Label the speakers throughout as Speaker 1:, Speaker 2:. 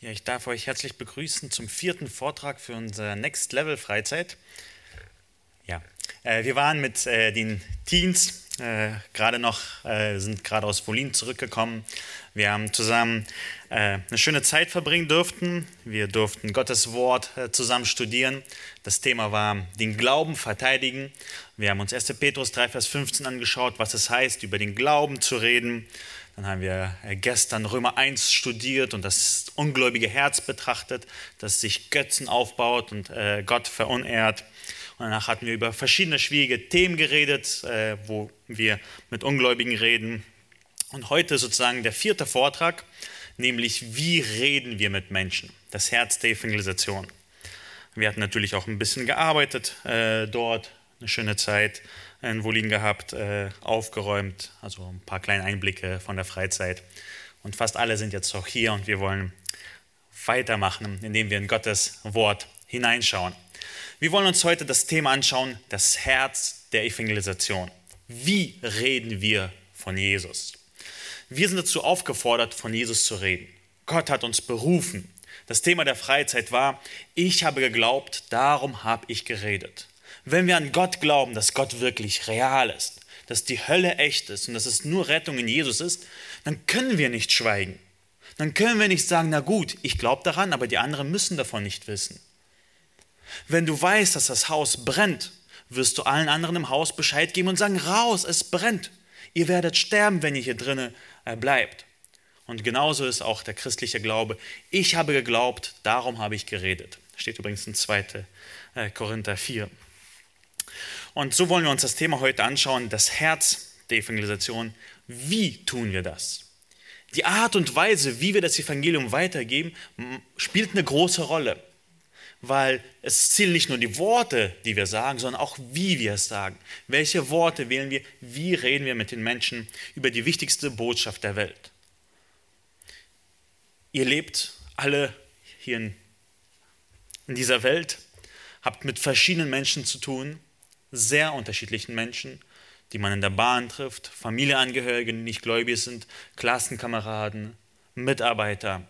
Speaker 1: Ja, ich darf euch herzlich begrüßen zum vierten Vortrag für unsere Next Level Freizeit. Ja, äh, wir waren mit äh, den Teens äh, gerade noch, äh, sind gerade aus Wolin zurückgekommen. Wir haben zusammen äh, eine schöne Zeit verbringen dürften. Wir durften Gottes Wort äh, zusammen studieren. Das Thema war den Glauben verteidigen. Wir haben uns 1. Petrus 3, Vers 15 angeschaut, was es heißt, über den Glauben zu reden. Dann haben wir äh, gestern Römer 1 studiert und das ungläubige Herz betrachtet, das sich Götzen aufbaut und äh, Gott verunehrt. Und danach hatten wir über verschiedene schwierige Themen geredet, äh, wo wir mit Ungläubigen reden. Und heute sozusagen der vierte Vortrag, nämlich wie reden wir mit Menschen? Das Herz der Evangelisation. Wir hatten natürlich auch ein bisschen gearbeitet äh, dort, eine schöne Zeit in Wolin gehabt, äh, aufgeräumt, also ein paar kleine Einblicke von der Freizeit. Und fast alle sind jetzt auch hier und wir wollen weitermachen, indem wir in Gottes Wort hineinschauen. Wir wollen uns heute das Thema anschauen, das Herz der Evangelisation. Wie reden wir von Jesus? Wir sind dazu aufgefordert, von Jesus zu reden. Gott hat uns berufen. Das Thema der Freizeit war, ich habe geglaubt, darum habe ich geredet. Wenn wir an Gott glauben, dass Gott wirklich real ist, dass die Hölle echt ist und dass es nur Rettung in Jesus ist, dann können wir nicht schweigen. Dann können wir nicht sagen, na gut, ich glaube daran, aber die anderen müssen davon nicht wissen. Wenn du weißt, dass das Haus brennt, wirst du allen anderen im Haus Bescheid geben und sagen, raus, es brennt. Ihr werdet sterben, wenn ihr hier drinnen äh, bleibt. Und genauso ist auch der christliche Glaube. Ich habe geglaubt, darum habe ich geredet. Steht übrigens in 2. Äh, Korinther 4. Und so wollen wir uns das Thema heute anschauen, das Herz der Evangelisation. Wie tun wir das? Die Art und Weise, wie wir das Evangelium weitergeben, spielt eine große Rolle, weil es zählen nicht nur die Worte, die wir sagen, sondern auch wie wir es sagen. Welche Worte wählen wir? Wie reden wir mit den Menschen über die wichtigste Botschaft der Welt? Ihr lebt alle hier in, in dieser Welt, habt mit verschiedenen Menschen zu tun, sehr unterschiedlichen Menschen, die man in der Bahn trifft, Familienangehörige, die nicht gläubig sind, Klassenkameraden, Mitarbeiter.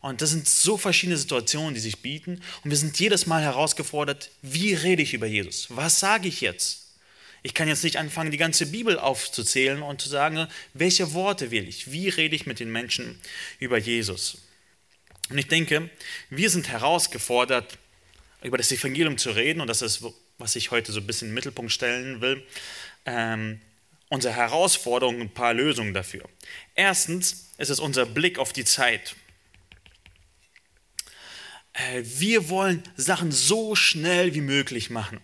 Speaker 1: Und das sind so verschiedene Situationen, die sich bieten. Und wir sind jedes Mal herausgefordert, wie rede ich über Jesus? Was sage ich jetzt? Ich kann jetzt nicht anfangen, die ganze Bibel aufzuzählen und zu sagen, welche Worte wähle ich? Wie rede ich mit den Menschen über Jesus? Und ich denke, wir sind herausgefordert, über das Evangelium zu reden. Und das ist was ich heute so ein bisschen in den Mittelpunkt stellen will, ähm, unsere Herausforderungen und ein paar Lösungen dafür. Erstens ist es unser Blick auf die Zeit. Äh, wir wollen Sachen so schnell wie möglich machen.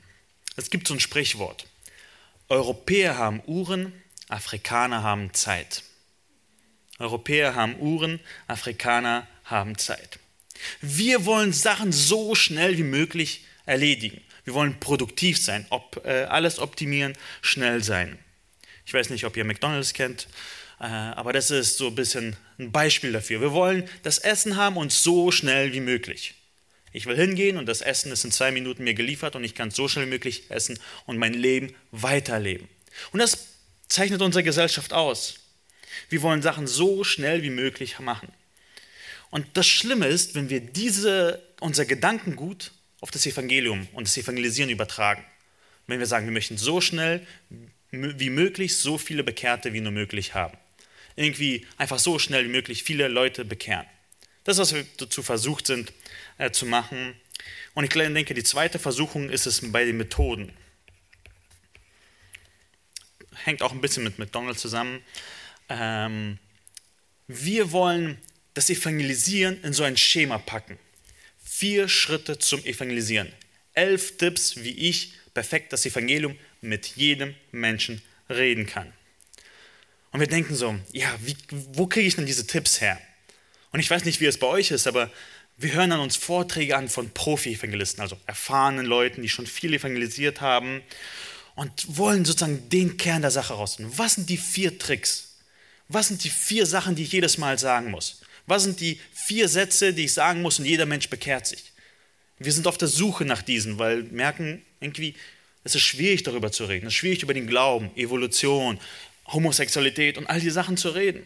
Speaker 1: Es gibt so ein Sprichwort. Europäer haben Uhren, Afrikaner haben Zeit. Europäer haben Uhren, Afrikaner haben Zeit. Wir wollen Sachen so schnell wie möglich erledigen. Wir wollen produktiv sein, ob, äh, alles optimieren, schnell sein. Ich weiß nicht, ob ihr McDonald's kennt, äh, aber das ist so ein bisschen ein Beispiel dafür. Wir wollen das Essen haben und so schnell wie möglich. Ich will hingehen und das Essen ist in zwei Minuten mir geliefert und ich kann so schnell wie möglich essen und mein Leben weiterleben. Und das zeichnet unsere Gesellschaft aus. Wir wollen Sachen so schnell wie möglich machen. Und das Schlimme ist, wenn wir diese, unser Gedankengut auf das Evangelium und das Evangelisieren übertragen. Wenn wir sagen, wir möchten so schnell wie möglich so viele Bekehrte wie nur möglich haben. Irgendwie einfach so schnell wie möglich viele Leute bekehren. Das ist, was wir dazu versucht sind äh, zu machen. Und ich denke, die zweite Versuchung ist es bei den Methoden. Hängt auch ein bisschen mit McDonald's zusammen. Ähm, wir wollen das Evangelisieren in so ein Schema packen. Vier Schritte zum Evangelisieren. Elf Tipps, wie ich perfekt das Evangelium mit jedem Menschen reden kann. Und wir denken so, ja, wie, wo kriege ich denn diese Tipps her? Und ich weiß nicht, wie es bei euch ist, aber wir hören an uns Vorträge an von Profi-Evangelisten, also erfahrenen Leuten, die schon viel evangelisiert haben und wollen sozusagen den Kern der Sache rausfinden. Was sind die vier Tricks? Was sind die vier Sachen, die ich jedes Mal sagen muss? Was sind die vier Sätze, die ich sagen muss und jeder Mensch bekehrt sich? Wir sind auf der Suche nach diesen, weil merken irgendwie, es ist schwierig darüber zu reden. Es ist schwierig über den Glauben, Evolution, Homosexualität und all die Sachen zu reden.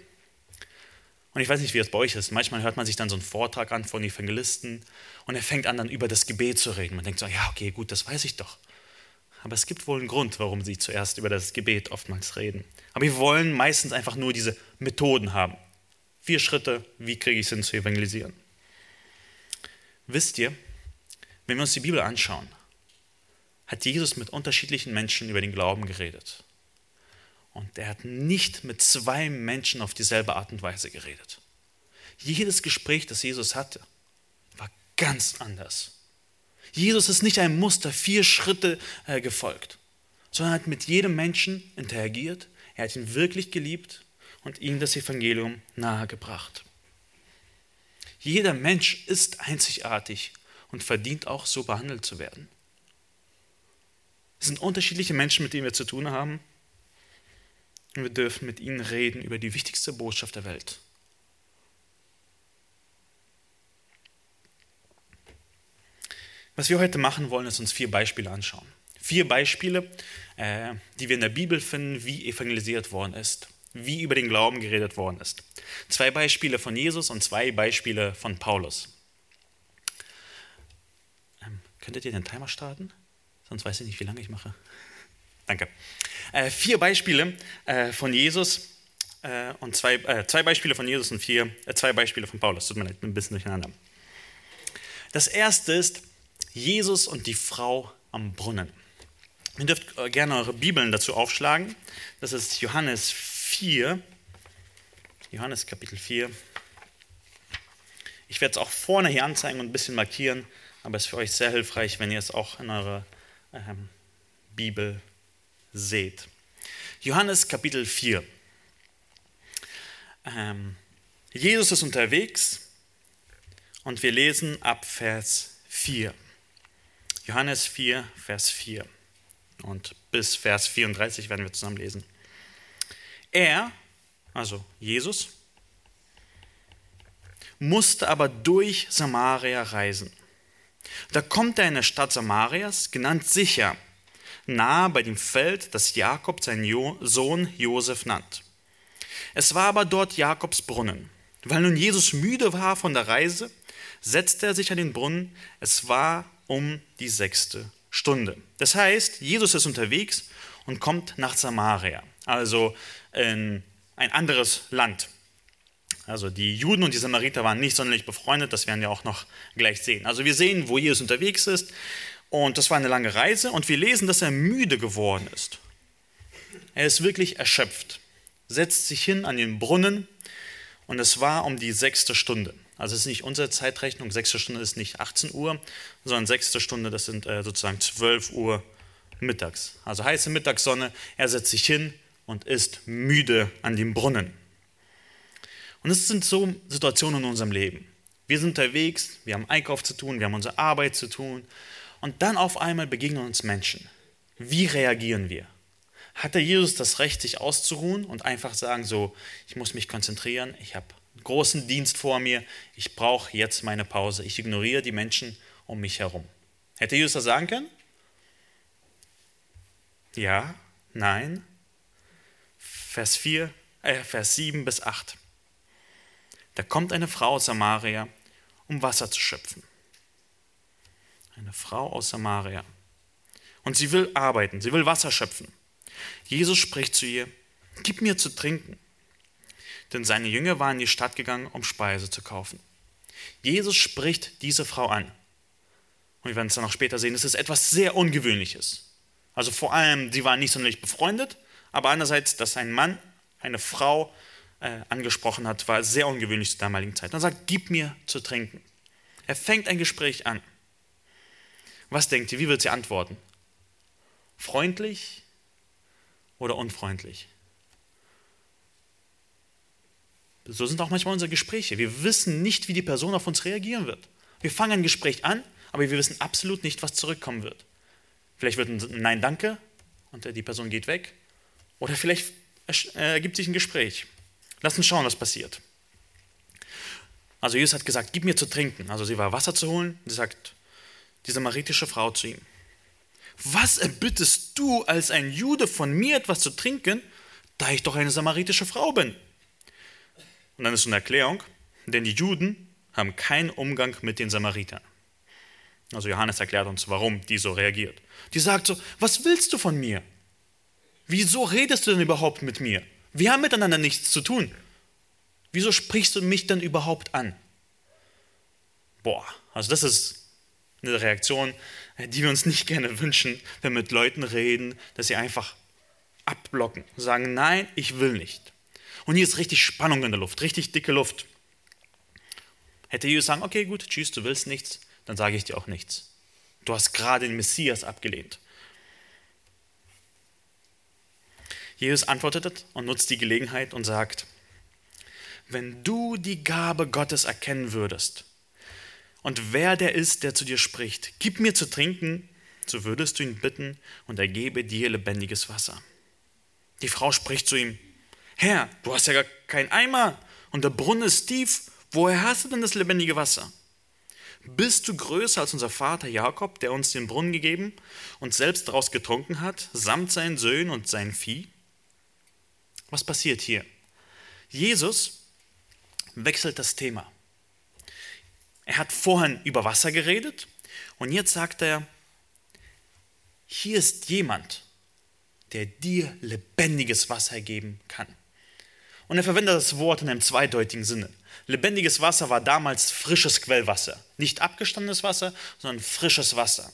Speaker 1: Und ich weiß nicht, wie es bei euch ist. Manchmal hört man sich dann so einen Vortrag an von Evangelisten und er fängt an, dann über das Gebet zu reden. Man denkt so, ja, okay, gut, das weiß ich doch. Aber es gibt wohl einen Grund, warum sie zuerst über das Gebet oftmals reden. Aber wir wollen meistens einfach nur diese Methoden haben. Vier Schritte, wie kriege ich es hin zu evangelisieren? Wisst ihr, wenn wir uns die Bibel anschauen, hat Jesus mit unterschiedlichen Menschen über den Glauben geredet. Und er hat nicht mit zwei Menschen auf dieselbe Art und Weise geredet. Jedes Gespräch, das Jesus hatte, war ganz anders. Jesus ist nicht einem Muster vier Schritte äh, gefolgt, sondern hat mit jedem Menschen interagiert. Er hat ihn wirklich geliebt und ihm das Evangelium nahegebracht. Jeder Mensch ist einzigartig und verdient auch so behandelt zu werden. Es sind unterschiedliche Menschen, mit denen wir zu tun haben. Und wir dürfen mit ihnen reden über die wichtigste Botschaft der Welt. Was wir heute machen wollen, ist uns vier Beispiele anschauen. Vier Beispiele, äh, die wir in der Bibel finden, wie evangelisiert worden ist, wie über den Glauben geredet worden ist. Zwei Beispiele von Jesus und zwei Beispiele von Paulus. Ähm, könntet ihr den Timer starten? Sonst weiß ich nicht, wie lange ich mache. Danke. Äh, vier Beispiele äh, von Jesus äh, und zwei, äh, zwei Beispiele von Jesus und vier, äh, zwei Beispiele von Paulus. Tut mir leid, ein bisschen durcheinander. Das erste ist Jesus und die Frau am Brunnen. Ihr dürft äh, gerne eure Bibeln dazu aufschlagen. Das ist Johannes 4. Johannes Kapitel 4. Ich werde es auch vorne hier anzeigen und ein bisschen markieren, aber es ist für euch sehr hilfreich, wenn ihr es auch in eurer ähm, Bibel seht. Johannes Kapitel 4. Ähm, Jesus ist unterwegs und wir lesen ab Vers 4. Johannes 4, Vers 4. Und bis Vers 34 werden wir zusammen lesen. Er, also Jesus, musste aber durch Samaria reisen. Da kommt er in der Stadt Samarias, genannt Sicher, nahe bei dem Feld, das Jakob seinen jo Sohn Josef nannt. Es war aber dort Jakobs Brunnen. Weil nun Jesus müde war von der Reise, setzte er sich an den Brunnen. Es war um die sechste Stunde. Das heißt, Jesus ist unterwegs und kommt nach Samaria, also in ein anderes Land. Also die Juden und die Samariter waren nicht sonderlich befreundet, das werden wir auch noch gleich sehen. Also wir sehen, wo Jesus unterwegs ist und das war eine lange Reise und wir lesen, dass er müde geworden ist. Er ist wirklich erschöpft, setzt sich hin an den Brunnen und es war um die sechste Stunde. Also es ist nicht unsere Zeitrechnung, sechste Stunde ist nicht 18 Uhr, sondern sechste Stunde, das sind äh, sozusagen 12 Uhr mittags. Also heiße Mittagssonne, er setzt sich hin und ist müde an dem Brunnen. Und es sind so Situationen in unserem Leben. Wir sind unterwegs, wir haben Einkauf zu tun, wir haben unsere Arbeit zu tun und dann auf einmal begegnen uns Menschen. Wie reagieren wir? Hat der Jesus das Recht, sich auszuruhen und einfach sagen, so, ich muss mich konzentrieren, ich habe großen Dienst vor mir, ich brauche jetzt meine Pause, ich ignoriere die Menschen um mich herum. Hätte Jesus das sagen können? Ja, nein. Vers 4, äh, Vers 7 bis 8. Da kommt eine Frau aus Samaria, um Wasser zu schöpfen. Eine Frau aus Samaria. Und sie will arbeiten, sie will Wasser schöpfen. Jesus spricht zu ihr, gib mir zu trinken denn seine Jünger waren in die Stadt gegangen, um Speise zu kaufen. Jesus spricht diese Frau an. Und wir werden es dann auch später sehen, es ist etwas sehr Ungewöhnliches. Also vor allem, sie waren nicht sonderlich befreundet, aber andererseits, dass ein Mann eine Frau äh, angesprochen hat, war sehr ungewöhnlich zur damaligen Zeit. Und er sagt, gib mir zu trinken. Er fängt ein Gespräch an. Was denkt ihr, wie wird sie antworten? Freundlich oder unfreundlich? So sind auch manchmal unsere Gespräche. Wir wissen nicht, wie die Person auf uns reagieren wird. Wir fangen ein Gespräch an, aber wir wissen absolut nicht, was zurückkommen wird. Vielleicht wird ein Nein, danke und die Person geht weg. Oder vielleicht ergibt sich ein Gespräch. Lass uns schauen, was passiert. Also Jesus hat gesagt, gib mir zu trinken. Also sie war Wasser zu holen. Sie sagt die samaritische Frau zu ihm. Was erbittest du als ein Jude von mir etwas zu trinken, da ich doch eine samaritische Frau bin? Und dann ist so eine Erklärung, denn die Juden haben keinen Umgang mit den Samaritern. Also Johannes erklärt uns, warum die so reagiert. Die sagt so, was willst du von mir? Wieso redest du denn überhaupt mit mir? Wir haben miteinander nichts zu tun. Wieso sprichst du mich denn überhaupt an? Boah, also das ist eine Reaktion, die wir uns nicht gerne wünschen, wenn wir mit Leuten reden, dass sie einfach abblocken, sagen, nein, ich will nicht. Und hier ist richtig Spannung in der Luft, richtig dicke Luft. Hätte Jesus sagen, okay, gut, tschüss, du willst nichts, dann sage ich dir auch nichts. Du hast gerade den Messias abgelehnt. Jesus antwortet und nutzt die Gelegenheit und sagt, wenn du die Gabe Gottes erkennen würdest und wer der ist, der zu dir spricht, gib mir zu trinken, so würdest du ihn bitten und er gebe dir lebendiges Wasser. Die Frau spricht zu ihm, Herr, du hast ja gar keinen Eimer und der Brunnen ist tief, woher hast du denn das lebendige Wasser? Bist du größer als unser Vater Jakob, der uns den Brunnen gegeben und selbst daraus getrunken hat, samt seinen Söhnen und sein Vieh? Was passiert hier? Jesus wechselt das Thema. Er hat vorhin über Wasser geredet und jetzt sagt er, hier ist jemand, der dir lebendiges Wasser geben kann. Und er verwendet das Wort in einem zweideutigen Sinne. Lebendiges Wasser war damals frisches Quellwasser. Nicht abgestandenes Wasser, sondern frisches Wasser.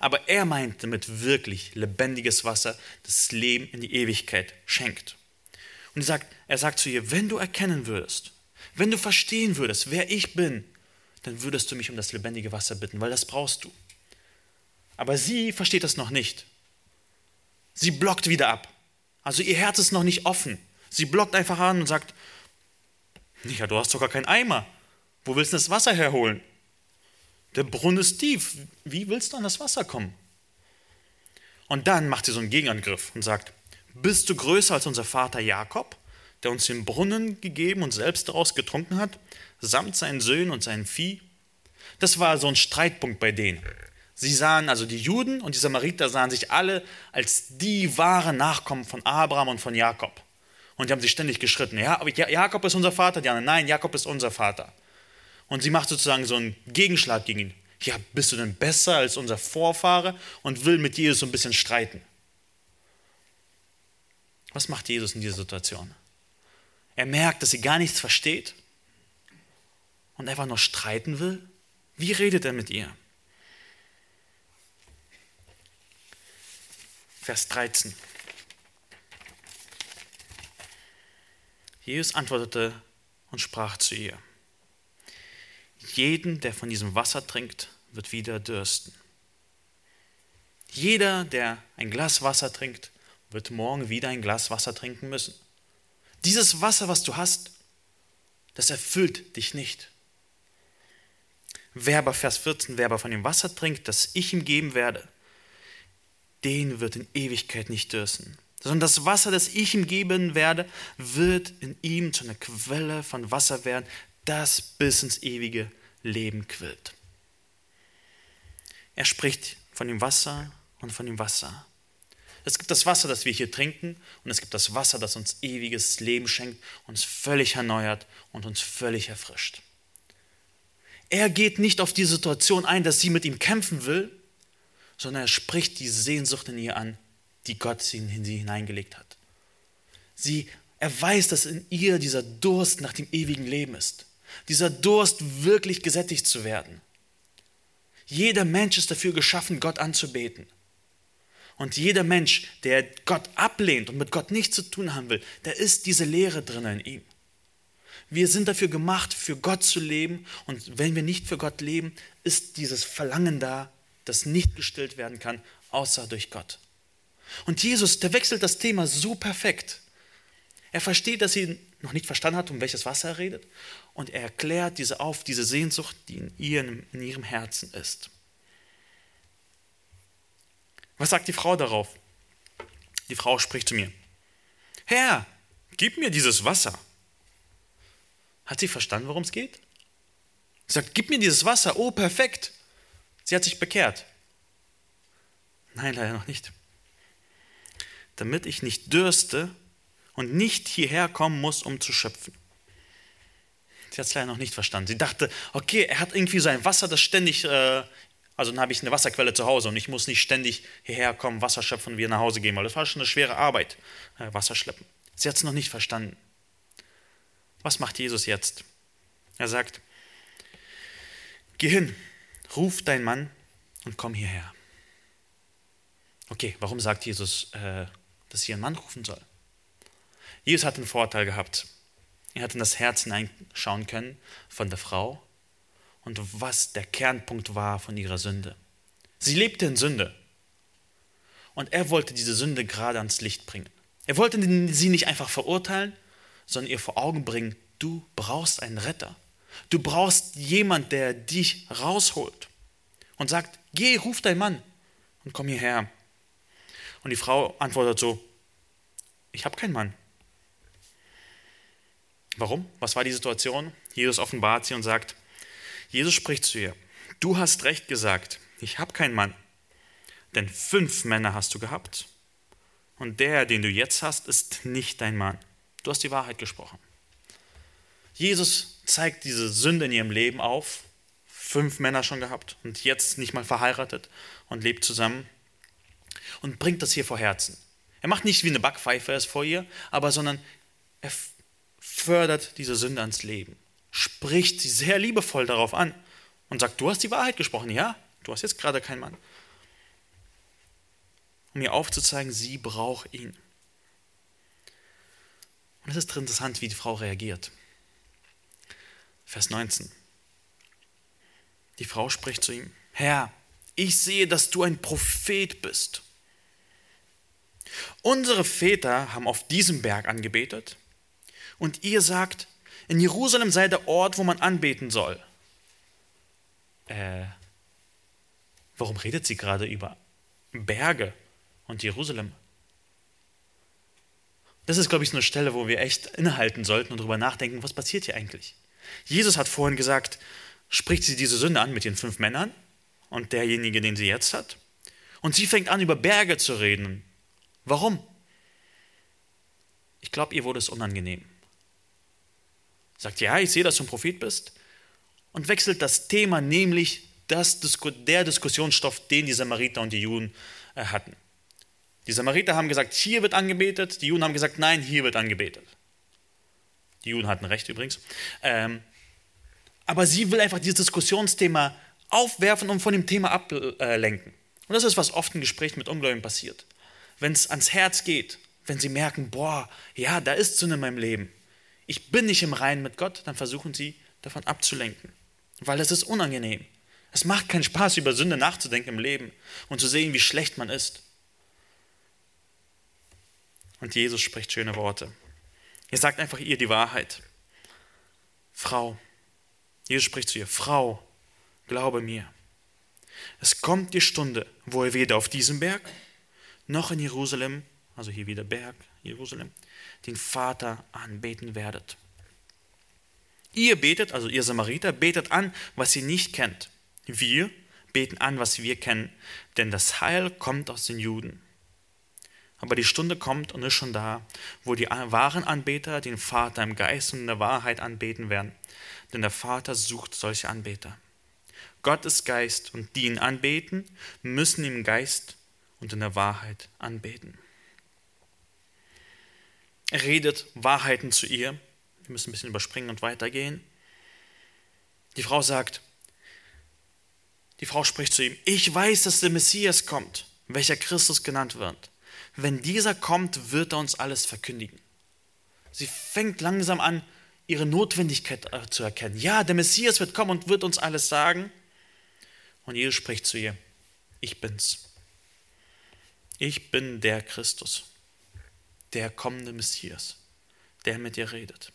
Speaker 1: Aber er meint damit wirklich lebendiges Wasser, das Leben in die Ewigkeit schenkt. Und er sagt, er sagt zu ihr, wenn du erkennen würdest, wenn du verstehen würdest, wer ich bin, dann würdest du mich um das lebendige Wasser bitten, weil das brauchst du. Aber sie versteht das noch nicht. Sie blockt wieder ab. Also ihr Herz ist noch nicht offen. Sie blockt einfach an und sagt, ja, du hast sogar keinen Eimer. Wo willst du das Wasser herholen? Der Brunnen ist tief. Wie willst du an das Wasser kommen? Und dann macht sie so einen Gegenangriff und sagt, bist du größer als unser Vater Jakob, der uns den Brunnen gegeben und selbst daraus getrunken hat, samt seinen Söhnen und seinem Vieh? Das war so ein Streitpunkt bei denen. Sie sahen, also die Juden und die Samariter sahen sich alle als die wahren Nachkommen von Abraham und von Jakob. Und die haben sich ständig geschritten. Ja, Jakob ist unser Vater, die anderen, nein, Jakob ist unser Vater. Und sie macht sozusagen so einen Gegenschlag gegen ihn. Ja, bist du denn besser als unser Vorfahre und will mit Jesus so ein bisschen streiten? Was macht Jesus in dieser Situation? Er merkt, dass sie gar nichts versteht und einfach nur streiten will. Wie redet er mit ihr? Vers 13. Jesus antwortete und sprach zu ihr, jeden, der von diesem Wasser trinkt, wird wieder dürsten. Jeder, der ein Glas Wasser trinkt, wird morgen wieder ein Glas Wasser trinken müssen. Dieses Wasser, was du hast, das erfüllt dich nicht. Wer aber, Vers 14, wer aber von dem Wasser trinkt, das ich ihm geben werde, den wird in Ewigkeit nicht dürsten, sondern das Wasser, das ich ihm geben werde, wird in ihm zu einer Quelle von Wasser werden, das bis ins ewige Leben quillt. Er spricht von dem Wasser und von dem Wasser. Es gibt das Wasser, das wir hier trinken, und es gibt das Wasser, das uns ewiges Leben schenkt, uns völlig erneuert und uns völlig erfrischt. Er geht nicht auf die Situation ein, dass sie mit ihm kämpfen will, sondern er spricht die Sehnsucht in ihr an, die Gott in sie hineingelegt hat. Sie, er weiß, dass in ihr dieser Durst nach dem ewigen Leben ist. Dieser Durst, wirklich gesättigt zu werden. Jeder Mensch ist dafür geschaffen, Gott anzubeten. Und jeder Mensch, der Gott ablehnt und mit Gott nichts zu tun haben will, da ist diese Leere drin in ihm. Wir sind dafür gemacht, für Gott zu leben. Und wenn wir nicht für Gott leben, ist dieses Verlangen da, das nicht gestillt werden kann, außer durch Gott. Und Jesus, der wechselt das Thema so perfekt. Er versteht, dass sie noch nicht verstanden hat, um welches Wasser er redet. Und er erklärt diese auf, diese Sehnsucht, die in, ihr, in ihrem Herzen ist. Was sagt die Frau darauf? Die Frau spricht zu mir, Herr, gib mir dieses Wasser. Hat sie verstanden, worum es geht? Sie sagt, gib mir dieses Wasser. Oh, perfekt. Sie hat sich bekehrt. Nein, leider noch nicht. Damit ich nicht dürste und nicht hierher kommen muss, um zu schöpfen. Sie hat es leider noch nicht verstanden. Sie dachte, okay, er hat irgendwie so ein Wasser, das ständig, äh, also dann habe ich eine Wasserquelle zu Hause und ich muss nicht ständig hierher kommen, Wasser schöpfen und wieder nach Hause gehen, weil das war schon eine schwere Arbeit, äh, Wasser schleppen. Sie hat es noch nicht verstanden. Was macht Jesus jetzt? Er sagt, geh hin, ruf deinen Mann und komm hierher. Okay, warum sagt Jesus, äh, dass sie ihren Mann rufen soll? Jesus hat einen Vorteil gehabt. Er hat in das Herz hineinschauen können von der Frau und was der Kernpunkt war von ihrer Sünde. Sie lebte in Sünde. Und er wollte diese Sünde gerade ans Licht bringen. Er wollte sie nicht einfach verurteilen, sondern ihr vor Augen bringen, du brauchst einen Retter. Du brauchst jemand, der dich rausholt und sagt, geh, ruf deinen Mann und komm hierher. Und die Frau antwortet so, ich habe keinen Mann. Warum? Was war die Situation? Jesus offenbart sie und sagt, Jesus spricht zu ihr, du hast recht gesagt, ich habe keinen Mann, denn fünf Männer hast du gehabt und der, den du jetzt hast, ist nicht dein Mann. Du hast die Wahrheit gesprochen. Jesus zeigt diese Sünde in ihrem Leben auf, fünf Männer schon gehabt und jetzt nicht mal verheiratet und lebt zusammen und bringt das hier vor Herzen. Er macht nicht wie eine Backpfeife es vor ihr, aber sondern er fördert diese Sünde ans Leben, spricht sie sehr liebevoll darauf an und sagt, du hast die Wahrheit gesprochen, ja, du hast jetzt gerade keinen Mann. Um ihr aufzuzeigen, sie braucht ihn. Und es ist interessant, wie die Frau reagiert. Vers 19. Die Frau spricht zu ihm, Herr, ich sehe, dass du ein Prophet bist. Unsere Väter haben auf diesem Berg angebetet und ihr sagt, in Jerusalem sei der Ort, wo man anbeten soll. Äh, warum redet sie gerade über Berge und Jerusalem? Das ist, glaube ich, so eine Stelle, wo wir echt innehalten sollten und darüber nachdenken, was passiert hier eigentlich? Jesus hat vorhin gesagt, spricht sie diese Sünde an mit den fünf Männern und derjenige, den sie jetzt hat. Und sie fängt an, über Berge zu reden. Warum? Ich glaube, ihr wurde es unangenehm sagt, ja, ich sehe, dass du ein Prophet bist und wechselt das Thema, nämlich das, der Diskussionsstoff, den die Samariter und die Juden äh, hatten. Die Samariter haben gesagt, hier wird angebetet, die Juden haben gesagt, nein, hier wird angebetet. Die Juden hatten recht übrigens. Ähm, aber sie will einfach dieses Diskussionsthema aufwerfen und von dem Thema ablenken. Und das ist, was oft in Gesprächen mit Ungläubigen passiert. Wenn es ans Herz geht, wenn sie merken, boah, ja, da ist Sünde in meinem Leben, ich bin nicht im Reinen mit Gott, dann versuchen sie davon abzulenken, weil es ist unangenehm. Es macht keinen Spaß, über Sünde nachzudenken im Leben und zu sehen, wie schlecht man ist. Und Jesus spricht schöne Worte. Er sagt einfach ihr die Wahrheit. Frau, Jesus spricht zu ihr, Frau, glaube mir, es kommt die Stunde, wo ihr weder auf diesem Berg noch in Jerusalem, also hier wieder Berg, Jerusalem, den Vater anbeten werdet. Ihr betet, also ihr Samariter, betet an, was ihr nicht kennt. Wir beten an, was wir kennen, denn das Heil kommt aus den Juden. Aber die Stunde kommt und ist schon da, wo die wahren Anbeter den Vater im Geist und in der Wahrheit anbeten werden. Denn der Vater sucht solche Anbeter. Gott ist Geist und die ihn anbeten, müssen im Geist und in der Wahrheit anbeten. Er redet Wahrheiten zu ihr. Wir müssen ein bisschen überspringen und weitergehen. Die Frau sagt, die Frau spricht zu ihm, ich weiß, dass der Messias kommt, welcher Christus genannt wird. Wenn dieser kommt, wird er uns alles verkündigen. Sie fängt langsam an, ihre Notwendigkeit zu erkennen. Ja, der Messias wird kommen und wird uns alles sagen. Und Jesus spricht zu ihr, ich bin's. Ich bin der Christus der kommende Messias, der mit dir redet.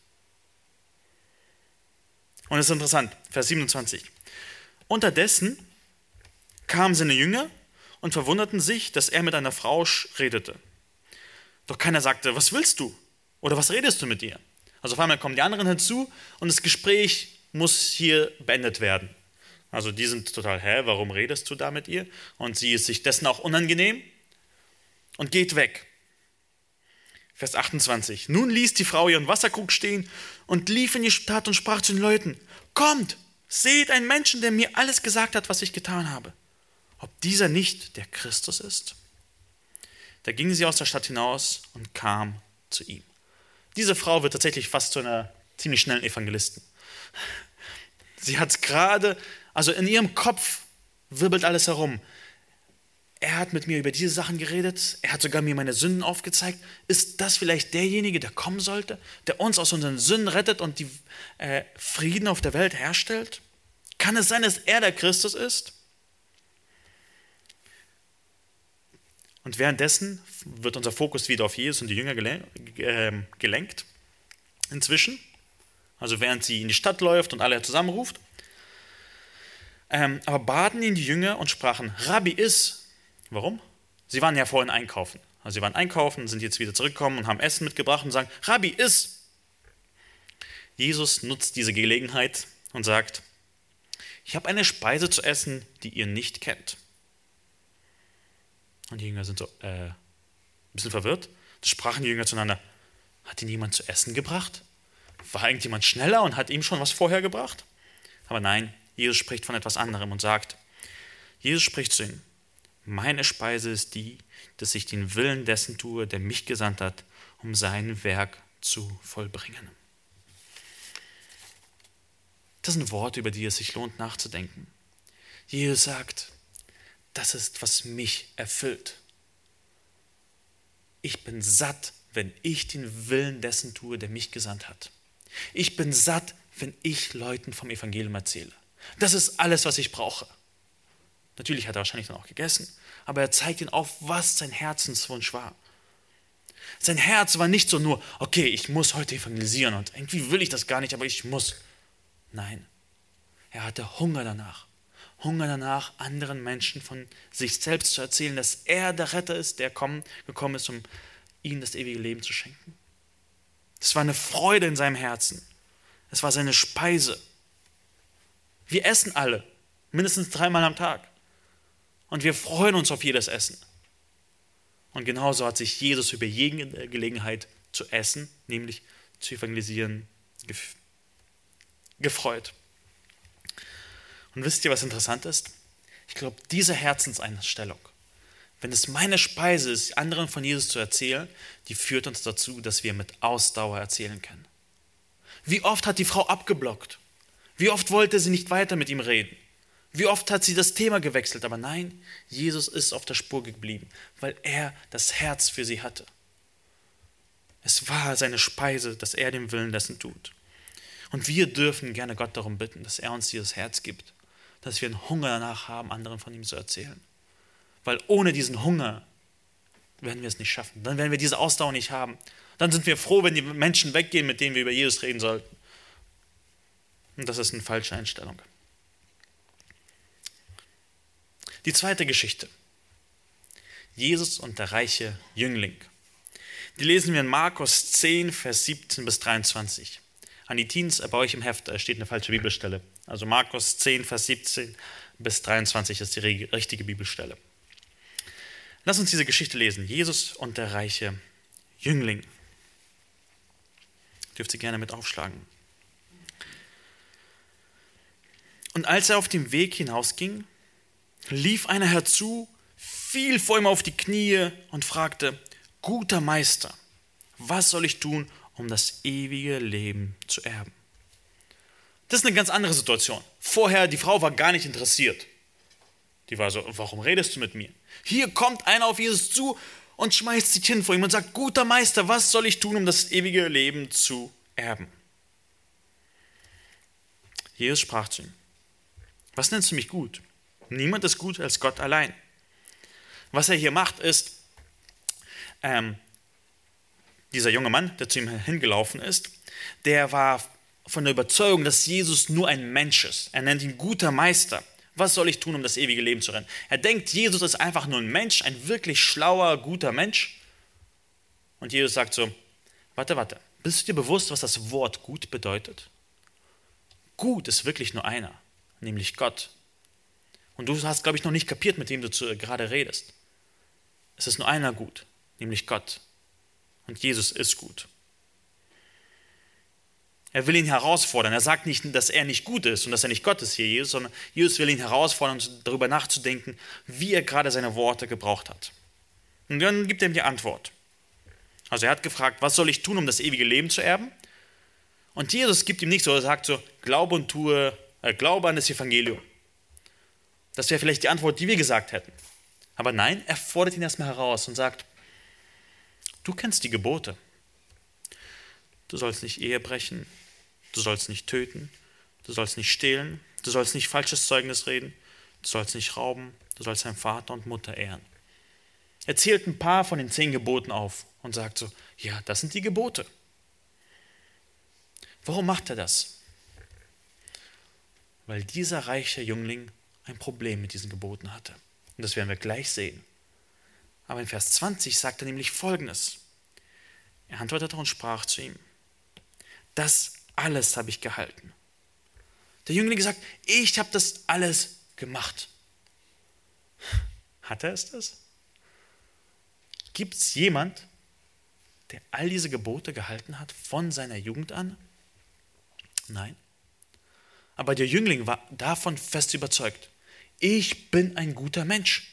Speaker 1: Und es ist interessant, Vers 27. Unterdessen kamen seine Jünger und verwunderten sich, dass er mit einer Frau redete. Doch keiner sagte, was willst du? Oder was redest du mit ihr? Also auf einmal kommen die anderen hinzu und das Gespräch muss hier beendet werden. Also die sind total, hä, warum redest du da mit ihr? Und sie ist sich dessen auch unangenehm und geht weg. Vers 28. Nun ließ die Frau ihren Wasserkrug stehen und lief in die Stadt und sprach zu den Leuten, kommt, seht einen Menschen, der mir alles gesagt hat, was ich getan habe. Ob dieser nicht der Christus ist? Da ging sie aus der Stadt hinaus und kam zu ihm. Diese Frau wird tatsächlich fast zu einer ziemlich schnellen Evangelisten. Sie hat gerade, also in ihrem Kopf wirbelt alles herum. Er hat mit mir über diese Sachen geredet. Er hat sogar mir meine Sünden aufgezeigt. Ist das vielleicht derjenige, der kommen sollte, der uns aus unseren Sünden rettet und die äh, Frieden auf der Welt herstellt? Kann es sein, dass er der Christus ist? Und währenddessen wird unser Fokus wieder auf Jesus und die Jünger ähm, gelenkt. Inzwischen, also während sie in die Stadt läuft und alle zusammenruft. Ähm, aber baten ihn die Jünger und sprachen, Rabbi, iss. Warum? Sie waren ja vorhin einkaufen. Also sie waren einkaufen, sind jetzt wieder zurückgekommen und haben Essen mitgebracht und sagen, Rabbi, iss. Jesus nutzt diese Gelegenheit und sagt, ich habe eine Speise zu essen, die ihr nicht kennt. Und die Jünger sind so äh, ein bisschen verwirrt. Da sprachen die Jünger zueinander, hat ihn jemand zu essen gebracht? War irgendjemand schneller und hat ihm schon was vorher gebracht? Aber nein, Jesus spricht von etwas anderem und sagt, Jesus spricht zu ihnen, meine Speise ist die, dass ich den Willen dessen tue, der mich gesandt hat, um sein Werk zu vollbringen. Das sind Worte, über die es sich lohnt nachzudenken. Jesus sagt, das ist, was mich erfüllt. Ich bin satt, wenn ich den Willen dessen tue, der mich gesandt hat. Ich bin satt, wenn ich Leuten vom Evangelium erzähle. Das ist alles, was ich brauche. Natürlich hat er wahrscheinlich dann auch gegessen, aber er zeigt ihnen auf, was sein Herzenswunsch war. Sein Herz war nicht so nur, okay, ich muss heute evangelisieren und irgendwie will ich das gar nicht, aber ich muss. Nein, er hatte Hunger danach. Hunger danach, anderen Menschen von sich selbst zu erzählen, dass er der Retter ist, der kommen, gekommen ist, um ihnen das ewige Leben zu schenken. Es war eine Freude in seinem Herzen. Es war seine Speise. Wir essen alle, mindestens dreimal am Tag. Und wir freuen uns auf jedes Essen. Und genauso hat sich Jesus über jede Gelegenheit zu essen, nämlich zu evangelisieren, gefreut. Und wisst ihr, was interessant ist? Ich glaube, diese Herzenseinstellung, wenn es meine Speise ist, anderen von Jesus zu erzählen, die führt uns dazu, dass wir mit Ausdauer erzählen können. Wie oft hat die Frau abgeblockt? Wie oft wollte sie nicht weiter mit ihm reden? Wie oft hat sie das Thema gewechselt? Aber nein, Jesus ist auf der Spur geblieben, weil er das Herz für sie hatte. Es war seine Speise, dass er den Willen dessen tut. Und wir dürfen gerne Gott darum bitten, dass er uns dieses Herz gibt dass wir einen Hunger danach haben, anderen von ihm zu erzählen. Weil ohne diesen Hunger werden wir es nicht schaffen. Dann werden wir diese Ausdauer nicht haben. Dann sind wir froh, wenn die Menschen weggehen, mit denen wir über Jesus reden sollten. Und das ist eine falsche Einstellung. Die zweite Geschichte. Jesus und der reiche Jüngling. Die lesen wir in Markus 10, Vers 17 bis 23. An die Teens bei euch im Heft steht eine falsche Bibelstelle. Also Markus 10, Vers 17 bis 23 ist die richtige Bibelstelle. Lass uns diese Geschichte lesen. Jesus und der reiche Jüngling. Dürft ihr gerne mit aufschlagen. Und als er auf dem Weg hinausging, lief einer herzu, fiel vor ihm auf die Knie und fragte, guter Meister, was soll ich tun, um das ewige Leben zu erben? Das ist eine ganz andere Situation. Vorher, die Frau war gar nicht interessiert. Die war so, warum redest du mit mir? Hier kommt einer auf Jesus zu und schmeißt sich hin vor ihm und sagt, guter Meister, was soll ich tun, um das ewige Leben zu erben? Jesus sprach zu ihm, was nennst du mich gut? Niemand ist gut als Gott allein. Was er hier macht, ist, ähm, dieser junge Mann, der zu ihm hingelaufen ist, der war von der Überzeugung, dass Jesus nur ein Mensch ist. Er nennt ihn guter Meister. Was soll ich tun, um das ewige Leben zu rennen? Er denkt, Jesus ist einfach nur ein Mensch, ein wirklich schlauer, guter Mensch. Und Jesus sagt so, warte, warte, bist du dir bewusst, was das Wort gut bedeutet? Gut ist wirklich nur einer, nämlich Gott. Und du hast, glaube ich, noch nicht kapiert, mit dem du zu, gerade redest. Es ist nur einer gut, nämlich Gott. Und Jesus ist gut. Er will ihn herausfordern. Er sagt nicht, dass er nicht gut ist und dass er nicht Gott ist hier, Jesus, sondern Jesus will ihn herausfordern, darüber nachzudenken, wie er gerade seine Worte gebraucht hat. Und dann gibt er ihm die Antwort. Also er hat gefragt, was soll ich tun, um das ewige Leben zu erben? Und Jesus gibt ihm nicht so, er sagt so, glaube und tue, äh, glaube an das Evangelium. Das wäre vielleicht die Antwort, die wir gesagt hätten. Aber nein, er fordert ihn erstmal heraus und sagt, du kennst die Gebote. Du sollst nicht Ehe brechen, Du sollst nicht töten, du sollst nicht stehlen, du sollst nicht falsches Zeugnis reden, du sollst nicht rauben, du sollst deinen Vater und Mutter ehren. Er zählt ein paar von den zehn Geboten auf und sagt so, ja, das sind die Gebote. Warum macht er das? Weil dieser reiche Jüngling ein Problem mit diesen Geboten hatte. Und das werden wir gleich sehen. Aber in Vers 20 sagt er nämlich Folgendes. Er antwortete und sprach zu ihm, das alles habe ich gehalten. Der Jüngling sagt, ich habe das alles gemacht. Hat er es das? Gibt es jemand, der all diese Gebote gehalten hat von seiner Jugend an? Nein. Aber der Jüngling war davon fest überzeugt. Ich bin ein guter Mensch.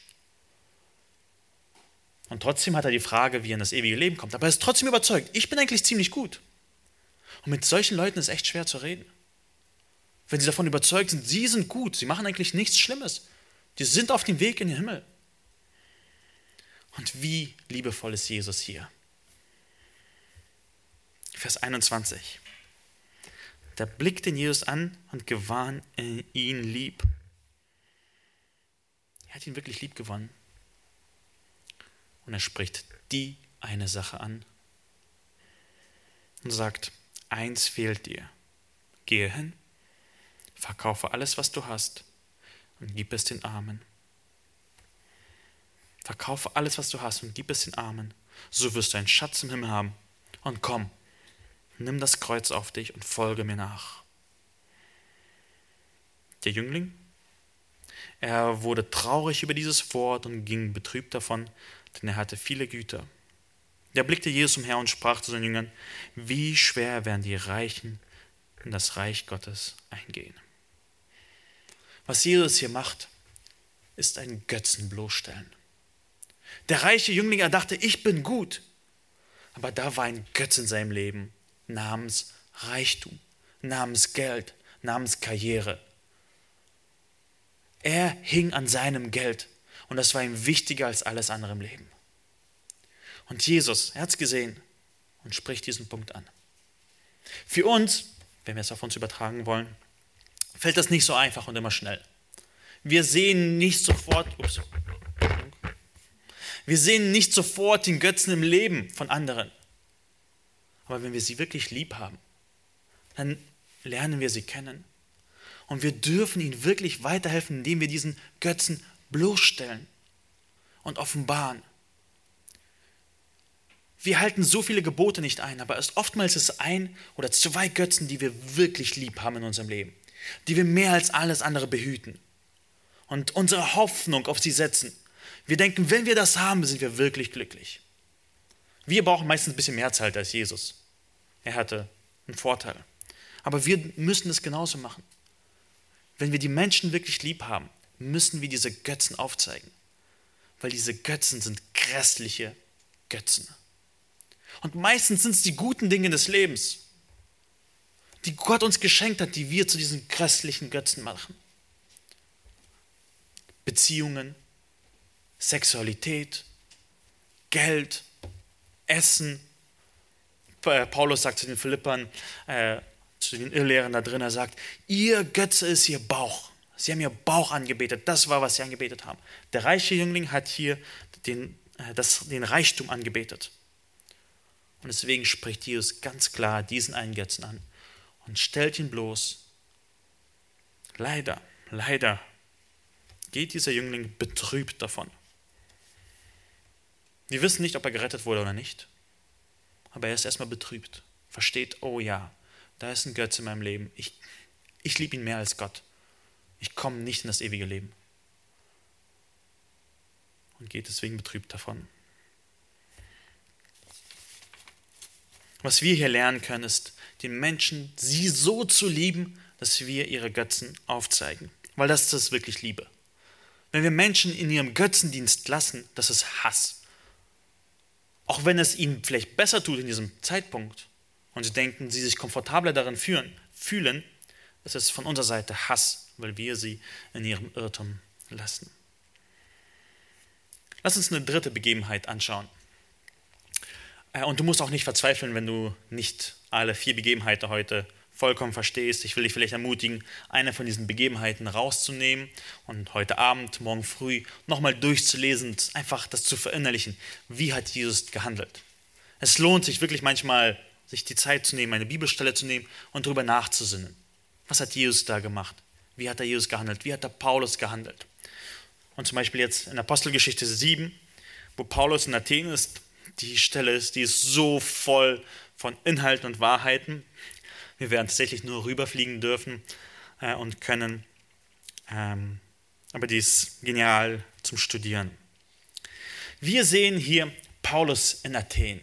Speaker 1: Und trotzdem hat er die Frage, wie er in das ewige Leben kommt. Aber er ist trotzdem überzeugt. Ich bin eigentlich ziemlich gut. Und mit solchen Leuten ist echt schwer zu reden. Wenn sie davon überzeugt sind, sie sind gut, sie machen eigentlich nichts Schlimmes. Die sind auf dem Weg in den Himmel. Und wie liebevoll ist Jesus hier. Vers 21. Da blickt ihn Jesus an und gewann ihn lieb. Er hat ihn wirklich lieb gewonnen. Und er spricht die eine Sache an und sagt, Eins fehlt dir. Gehe hin, verkaufe alles, was du hast und gib es den Armen. Verkaufe alles, was du hast und gib es den Armen. So wirst du einen Schatz im Himmel haben. Und komm, nimm das Kreuz auf dich und folge mir nach. Der Jüngling, er wurde traurig über dieses Wort und ging betrübt davon, denn er hatte viele Güter. Da blickte Jesus umher und sprach zu seinen Jüngern, wie schwer werden die Reichen in das Reich Gottes eingehen. Was Jesus hier macht, ist ein Götzen bloßstellen. Der reiche Jüngling, er dachte, ich bin gut. Aber da war ein Götz in seinem Leben namens Reichtum, namens Geld, namens Karriere. Er hing an seinem Geld und das war ihm wichtiger als alles andere im Leben. Und Jesus, er hat es gesehen und spricht diesen Punkt an. Für uns, wenn wir es auf uns übertragen wollen, fällt das nicht so einfach und immer schnell. Wir sehen nicht sofort, ups, wir sehen nicht sofort den Götzen im Leben von anderen. Aber wenn wir sie wirklich lieb haben, dann lernen wir sie kennen. Und wir dürfen ihnen wirklich weiterhelfen, indem wir diesen Götzen bloßstellen und offenbaren. Wir halten so viele Gebote nicht ein, aber es oftmals ist ein oder zwei Götzen, die wir wirklich lieb haben in unserem Leben, die wir mehr als alles andere behüten und unsere Hoffnung auf sie setzen. Wir denken, wenn wir das haben, sind wir wirklich glücklich. Wir brauchen meistens ein bisschen mehr Zeit als Jesus. Er hatte einen Vorteil. Aber wir müssen es genauso machen. Wenn wir die Menschen wirklich lieb haben, müssen wir diese Götzen aufzeigen. Weil diese Götzen sind grässliche Götzen. Und meistens sind es die guten Dinge des Lebens, die Gott uns geschenkt hat, die wir zu diesen christlichen Götzen machen. Beziehungen, Sexualität, Geld, Essen. Paulus sagt zu den Philippern, äh, zu den Irrlehrern da drin, er sagt, ihr Götze ist ihr Bauch. Sie haben ihr Bauch angebetet. Das war, was sie angebetet haben. Der reiche Jüngling hat hier den, äh, das, den Reichtum angebetet. Und deswegen spricht Jesus ganz klar diesen einen Götzen an und stellt ihn bloß. Leider, leider geht dieser Jüngling betrübt davon. Wir wissen nicht, ob er gerettet wurde oder nicht, aber er ist erstmal betrübt, versteht, oh ja, da ist ein Götze in meinem Leben, ich, ich liebe ihn mehr als Gott, ich komme nicht in das ewige Leben und geht deswegen betrübt davon. Was wir hier lernen können, ist, den Menschen sie so zu lieben, dass wir ihre Götzen aufzeigen. Weil das ist wirklich Liebe. Wenn wir Menschen in ihrem Götzendienst lassen, das ist Hass. Auch wenn es ihnen vielleicht besser tut in diesem Zeitpunkt und sie denken, sie sich komfortabler darin fühlen, fühlen ist es von unserer Seite Hass, weil wir sie in ihrem Irrtum lassen. Lass uns eine dritte Begebenheit anschauen. Äh, und du musst auch nicht verzweifeln, wenn du nicht alle vier Begebenheiten heute vollkommen verstehst. Ich will dich vielleicht ermutigen, eine von diesen Begebenheiten rauszunehmen und heute Abend, morgen früh nochmal durchzulesen, einfach das zu verinnerlichen. Wie hat Jesus gehandelt? Es lohnt sich wirklich manchmal, sich die Zeit zu nehmen, eine Bibelstelle zu nehmen und darüber nachzusinnen. Was hat Jesus da gemacht? Wie hat der Jesus gehandelt? Wie hat der Paulus gehandelt? Und zum Beispiel jetzt in Apostelgeschichte 7, wo Paulus in Athen ist, die Stelle ist, die ist so voll von Inhalten und Wahrheiten. Wir werden tatsächlich nur rüberfliegen dürfen äh, und können. Ähm, aber die ist genial zum Studieren. Wir sehen hier Paulus in Athen.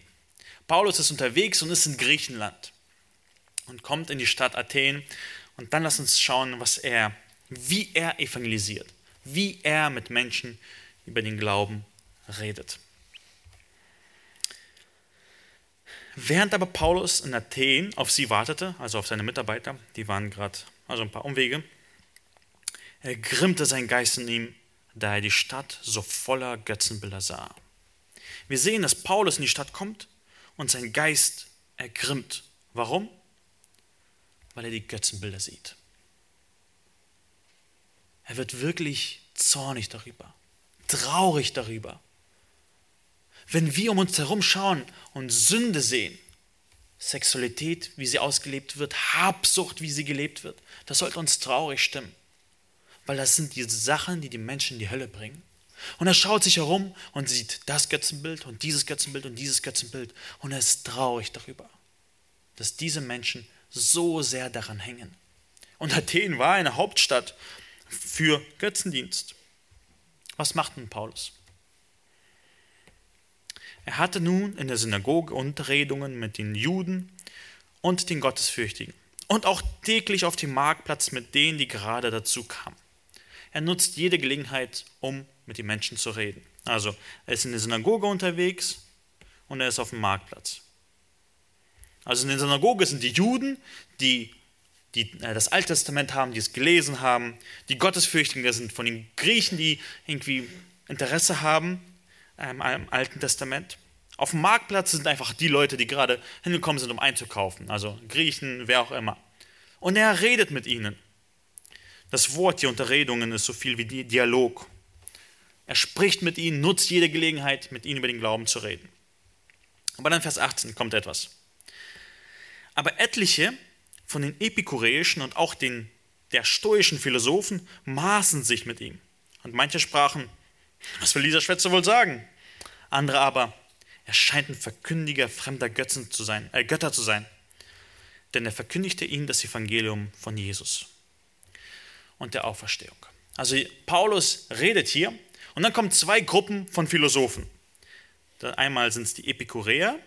Speaker 1: Paulus ist unterwegs und ist in Griechenland und kommt in die Stadt Athen. Und dann lass uns schauen, was er, wie er evangelisiert, wie er mit Menschen über den Glauben redet. Während aber Paulus in Athen auf sie wartete, also auf seine Mitarbeiter, die waren gerade, also ein paar Umwege, ergrimmte sein Geist in ihm, da er die Stadt so voller Götzenbilder sah. Wir sehen, dass Paulus in die Stadt kommt und sein Geist ergrimmt. Warum? Weil er die Götzenbilder sieht. Er wird wirklich zornig darüber, traurig darüber wenn wir um uns herum schauen und Sünde sehen, Sexualität, wie sie ausgelebt wird, Habsucht, wie sie gelebt wird, das sollte uns traurig stimmen. Weil das sind die Sachen, die die Menschen in die Hölle bringen. Und er schaut sich herum und sieht das Götzenbild und dieses Götzenbild und dieses Götzenbild. Und er ist traurig darüber, dass diese Menschen so sehr daran hängen. Und Athen war eine Hauptstadt für Götzendienst. Was macht nun Paulus? Er hatte nun in der Synagoge Unterredungen mit den Juden und den Gottesfürchtigen und auch täglich auf dem Marktplatz mit denen, die gerade dazu kamen. Er nutzt jede Gelegenheit, um mit den Menschen zu reden. Also er ist in der Synagoge unterwegs und er ist auf dem Marktplatz. Also in der Synagoge sind die Juden, die, die äh, das Alte Testament haben, die es gelesen haben. Die Gottesfürchtigen, das sind von den Griechen, die irgendwie Interesse haben ähm, im Alten Testament. Auf dem Marktplatz sind einfach die Leute, die gerade hingekommen sind, um einzukaufen. Also Griechen, wer auch immer. Und er redet mit ihnen. Das Wort hier unter Redungen ist so viel wie Dialog. Er spricht mit ihnen, nutzt jede Gelegenheit, mit ihnen über den Glauben zu reden. Aber dann Vers 18 kommt etwas. Aber etliche von den epikureischen und auch den der stoischen Philosophen maßen sich mit ihm. Und manche sprachen, was will dieser Schwätzer wohl sagen? Andere aber, er scheint ein Verkündiger fremder Götzen zu sein, äh, Götter zu sein. Denn er verkündigte ihnen das Evangelium von Jesus und der Auferstehung. Also Paulus redet hier und dann kommen zwei Gruppen von Philosophen. Einmal sind es die Epikureer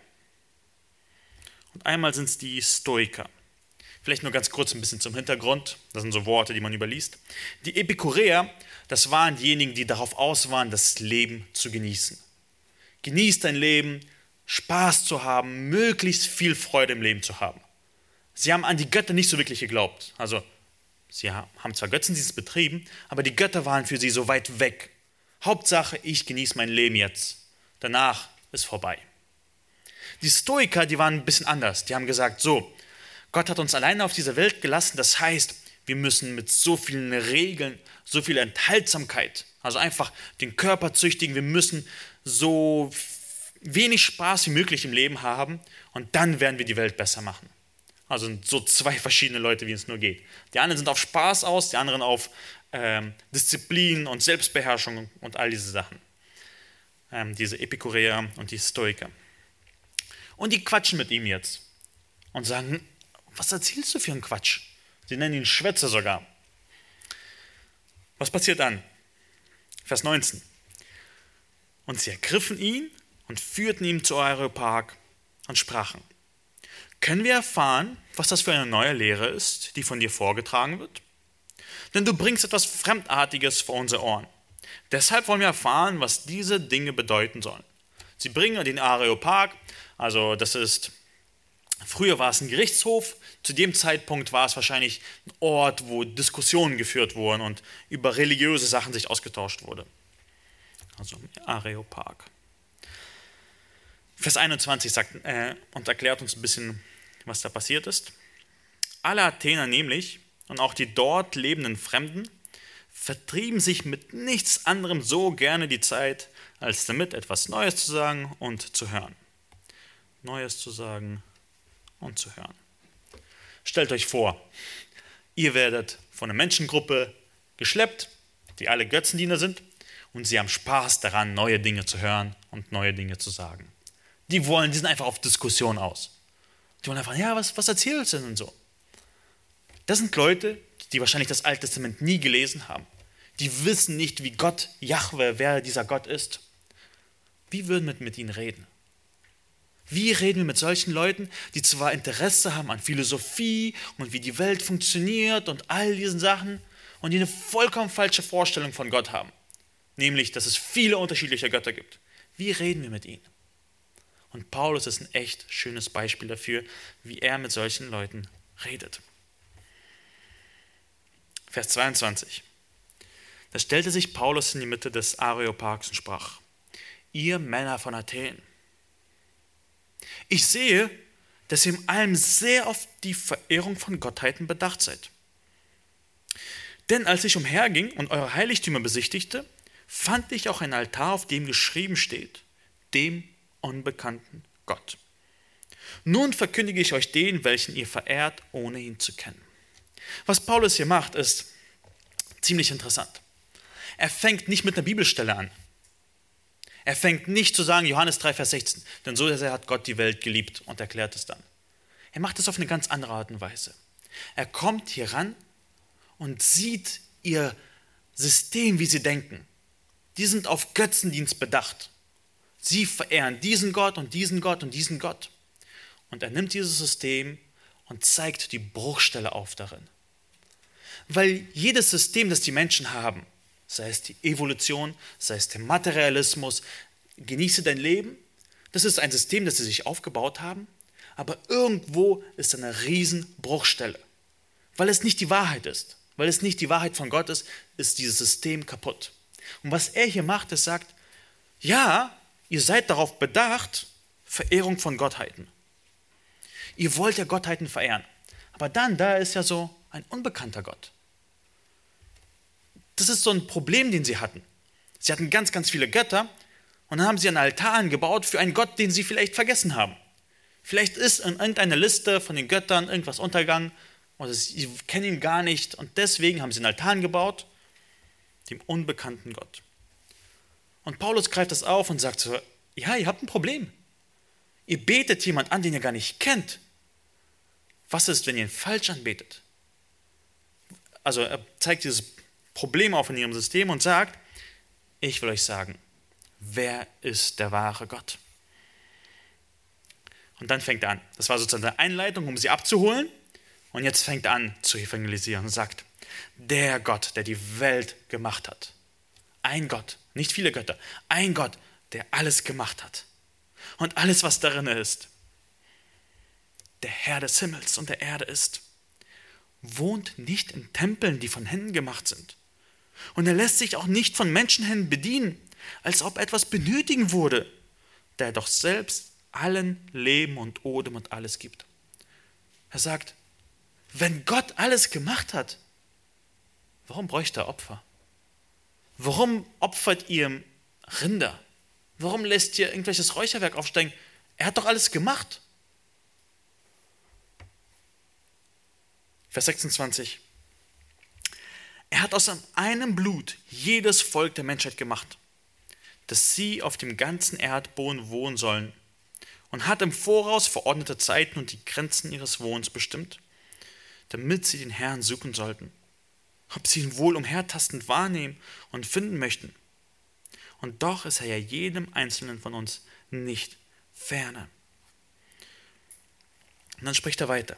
Speaker 1: und einmal sind es die Stoiker. Vielleicht nur ganz kurz ein bisschen zum Hintergrund. Das sind so Worte, die man überliest. Die Epikureer, das waren diejenigen, die darauf aus waren, das Leben zu genießen. Genieß dein Leben, Spaß zu haben, möglichst viel Freude im Leben zu haben. Sie haben an die Götter nicht so wirklich geglaubt. Also, sie haben zwar Götzendienst betrieben, aber die Götter waren für sie so weit weg. Hauptsache, ich genieße mein Leben jetzt. Danach ist vorbei. Die Stoiker, die waren ein bisschen anders. Die haben gesagt, so, Gott hat uns alleine auf dieser Welt gelassen. Das heißt, wir müssen mit so vielen Regeln, so viel Enthaltsamkeit, also einfach den Körper züchtigen, wir müssen so wenig Spaß wie möglich im Leben haben und dann werden wir die Welt besser machen. Also so zwei verschiedene Leute, wie es nur geht. Die einen sind auf Spaß aus, die anderen auf ähm, Disziplin und Selbstbeherrschung und all diese Sachen. Ähm, diese Epikureer und die Stoiker. Und die quatschen mit ihm jetzt und sagen, was erzählst du für einen Quatsch? Sie nennen ihn Schwätzer sogar. Was passiert dann? Vers 19. Und sie ergriffen ihn und führten ihn zu Areopag und sprachen. können wir erfahren, was das für eine neue Lehre ist, die von dir vorgetragen wird? Denn du bringst etwas Fremdartiges vor unsere Ohren. Deshalb wollen wir erfahren, was diese Dinge bedeuten sollen. Sie bringen den Areopag, also das ist, früher war es ein Gerichtshof, zu dem Zeitpunkt war es wahrscheinlich ein Ort, wo Diskussionen geführt wurden und über religiöse Sachen sich ausgetauscht wurde. Also Areopag. Vers 21 sagt äh, und erklärt uns ein bisschen, was da passiert ist. Alle Athener nämlich und auch die dort lebenden Fremden vertrieben sich mit nichts anderem so gerne die Zeit, als damit etwas Neues zu sagen und zu hören. Neues zu sagen und zu hören. Stellt euch vor, ihr werdet von einer Menschengruppe geschleppt, die alle Götzendiener sind, und sie haben Spaß daran, neue Dinge zu hören und neue Dinge zu sagen. Die wollen, die sind einfach auf Diskussion aus. Die wollen einfach, ja, was, was erzählst du denn so? Das sind Leute, die wahrscheinlich das Alte Testament nie gelesen haben. Die wissen nicht, wie Gott, Jahwe, wer dieser Gott ist. Wie würden wir mit ihnen reden? Wie reden wir mit solchen Leuten, die zwar Interesse haben an Philosophie und wie die Welt funktioniert und all diesen Sachen und die eine vollkommen falsche Vorstellung von Gott haben? Nämlich, dass es viele unterschiedliche Götter gibt. Wie reden wir mit ihnen? Und Paulus ist ein echt schönes Beispiel dafür, wie er mit solchen Leuten redet. Vers 22. Da stellte sich Paulus in die Mitte des Areopags und sprach, ihr Männer von Athen, ich sehe, dass ihr in allem sehr auf die Verehrung von Gottheiten bedacht seid. Denn als ich umherging und eure Heiligtümer besichtigte, fand ich auch ein Altar, auf dem geschrieben steht, dem unbekannten Gott. Nun verkündige ich euch den, welchen ihr verehrt, ohne ihn zu kennen. Was Paulus hier macht, ist ziemlich interessant. Er fängt nicht mit einer Bibelstelle an. Er fängt nicht zu sagen, Johannes 3, Vers 16, denn so sehr hat Gott die Welt geliebt und erklärt es dann. Er macht es auf eine ganz andere Art und Weise. Er kommt hier ran und sieht ihr System, wie sie denken. Die sind auf Götzendienst bedacht. Sie verehren diesen Gott und diesen Gott und diesen Gott. Und er nimmt dieses System und zeigt die Bruchstelle auf darin. Weil jedes System, das die Menschen haben, sei es die Evolution, sei es der Materialismus, genieße dein Leben, das ist ein System, das sie sich aufgebaut haben, aber irgendwo ist eine Riesenbruchstelle. Weil es nicht die Wahrheit ist, weil es nicht die Wahrheit von Gott ist, ist dieses System kaputt. Und was er hier macht, ist sagt, ja, ihr seid darauf bedacht, Verehrung von Gottheiten. Ihr wollt ja Gottheiten verehren. Aber dann, da ist ja so ein unbekannter Gott. Das ist so ein Problem, den sie hatten. Sie hatten ganz, ganz viele Götter und dann haben sie einen Altar gebaut für einen Gott, den sie vielleicht vergessen haben. Vielleicht ist in irgendeiner Liste von den Göttern irgendwas untergegangen oder sie kennen ihn gar nicht und deswegen haben sie einen Altar gebaut, dem unbekannten Gott. Und Paulus greift das auf und sagt so, ja, ihr habt ein Problem. Ihr betet jemand an, den ihr gar nicht kennt. Was ist, wenn ihr ihn falsch anbetet? Also er zeigt dieses Problem auf in ihrem System und sagt, ich will euch sagen, wer ist der wahre Gott? Und dann fängt er an. Das war sozusagen eine Einleitung, um sie abzuholen. Und jetzt fängt er an zu evangelisieren und sagt, der Gott, der die Welt gemacht hat. Ein Gott, nicht viele Götter. Ein Gott, der alles gemacht hat. Und alles, was darin ist. Der Herr des Himmels und der Erde ist. Wohnt nicht in Tempeln, die von Händen gemacht sind. Und er lässt sich auch nicht von Menschenhänden bedienen, als ob etwas benötigen würde, da er doch selbst allen Leben und Odem und alles gibt. Er sagt, wenn Gott alles gemacht hat, warum bräuchte er Opfer? Warum opfert ihr Rinder? Warum lässt ihr irgendwelches Räucherwerk aufsteigen? Er hat doch alles gemacht. Vers 26. Er hat aus einem Blut jedes Volk der Menschheit gemacht, dass sie auf dem ganzen Erdboden wohnen sollen, und hat im Voraus verordnete Zeiten und die Grenzen ihres Wohnens bestimmt, damit sie den Herrn suchen sollten, ob sie ihn wohl umhertastend wahrnehmen und finden möchten. Und doch ist er ja jedem Einzelnen von uns nicht ferne. Und dann spricht er weiter.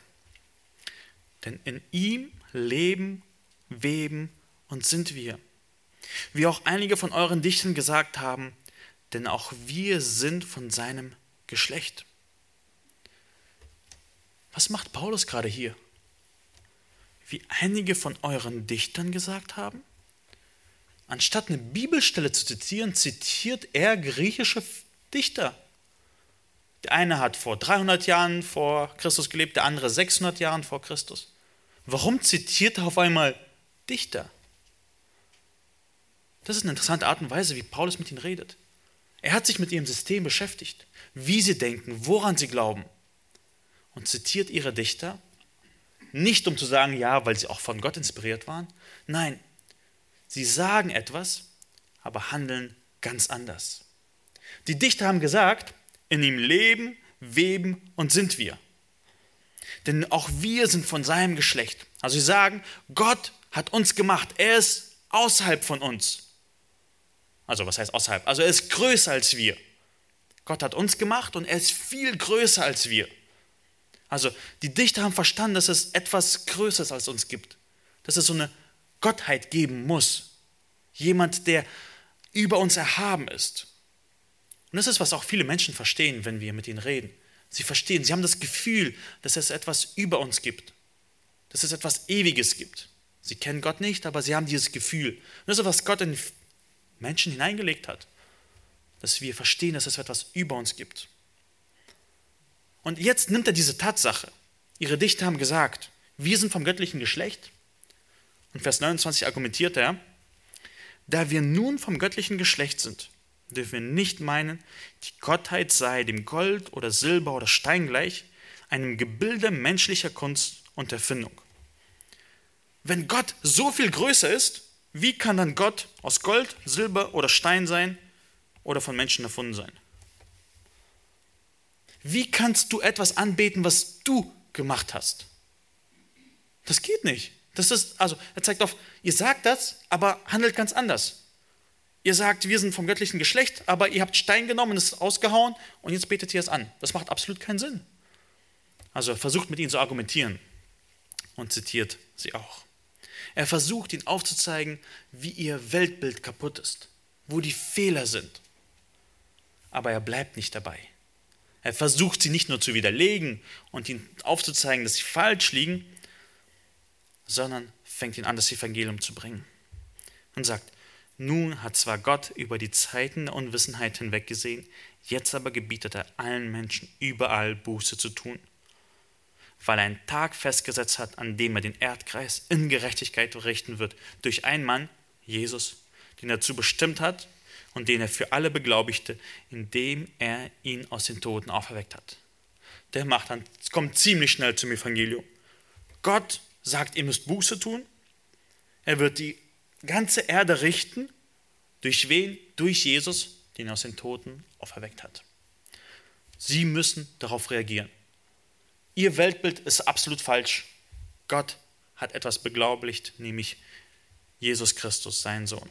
Speaker 1: Denn in ihm leben, weben und sind wir. Wie auch einige von euren Dichtern gesagt haben, denn auch wir sind von seinem Geschlecht. Was macht Paulus gerade hier? Wie einige von euren Dichtern gesagt haben? Anstatt eine Bibelstelle zu zitieren, zitiert er griechische Dichter. Der eine hat vor 300 Jahren vor Christus gelebt, der andere 600 Jahren vor Christus. Warum zitiert er auf einmal Dichter? Das ist eine interessante Art und Weise, wie Paulus mit ihnen redet. Er hat sich mit ihrem System beschäftigt, wie sie denken, woran sie glauben und zitiert ihre Dichter, nicht um zu sagen, ja, weil sie auch von Gott inspiriert waren. Nein, sie sagen etwas, aber handeln ganz anders. Die Dichter haben gesagt, in ihm leben, weben und sind wir. Denn auch wir sind von seinem Geschlecht. Also sie sagen, Gott hat uns gemacht. Er ist außerhalb von uns. Also was heißt außerhalb? Also er ist größer als wir. Gott hat uns gemacht und er ist viel größer als wir. Also die Dichter haben verstanden, dass es etwas Größeres als uns gibt. Dass es so eine Gottheit geben muss. Jemand, der über uns erhaben ist. Und das ist, was auch viele Menschen verstehen, wenn wir mit ihnen reden. Sie verstehen, sie haben das Gefühl, dass es etwas über uns gibt, dass es etwas Ewiges gibt. Sie kennen Gott nicht, aber sie haben dieses Gefühl. Und das ist, was Gott in Menschen hineingelegt hat, dass wir verstehen, dass es etwas über uns gibt. Und jetzt nimmt er diese Tatsache. Ihre Dichter haben gesagt, wir sind vom göttlichen Geschlecht. Und Vers 29 argumentiert er, da wir nun vom göttlichen Geschlecht sind, dürfen wir nicht meinen, die Gottheit sei dem Gold oder Silber oder Stein gleich, einem Gebilde menschlicher Kunst und Erfindung. Wenn Gott so viel größer ist, wie kann dann Gott aus Gold, Silber oder Stein sein oder von Menschen erfunden sein? Wie kannst du etwas anbeten, was du gemacht hast? Das geht nicht. Das ist, also, er zeigt auf, ihr sagt das, aber handelt ganz anders. Ihr sagt, wir sind vom göttlichen Geschlecht, aber ihr habt Stein genommen es ausgehauen und jetzt betet ihr es an. Das macht absolut keinen Sinn. Also er versucht mit ihnen zu argumentieren und zitiert sie auch. Er versucht ihnen aufzuzeigen, wie ihr Weltbild kaputt ist, wo die Fehler sind. Aber er bleibt nicht dabei. Er versucht sie nicht nur zu widerlegen und ihnen aufzuzeigen, dass sie falsch liegen, sondern fängt ihn an, das Evangelium zu bringen. Und sagt, nun hat zwar Gott über die Zeiten der Unwissenheit hinweggesehen, jetzt aber gebietet er allen Menschen überall Buße zu tun, weil er einen Tag festgesetzt hat, an dem er den Erdkreis in Gerechtigkeit richten wird, durch einen Mann, Jesus, den er dazu bestimmt hat und den er für alle beglaubigte, indem er ihn aus den Toten auferweckt hat. Der macht dann, kommt ziemlich schnell zum Evangelium. Gott sagt, ihr müsst Buße tun. Er wird die ganze Erde richten. Durch wen? Durch Jesus, den er aus den Toten auferweckt hat. Sie müssen darauf reagieren. Ihr Weltbild ist absolut falsch. Gott hat etwas beglaubigt, nämlich Jesus Christus, sein Sohn.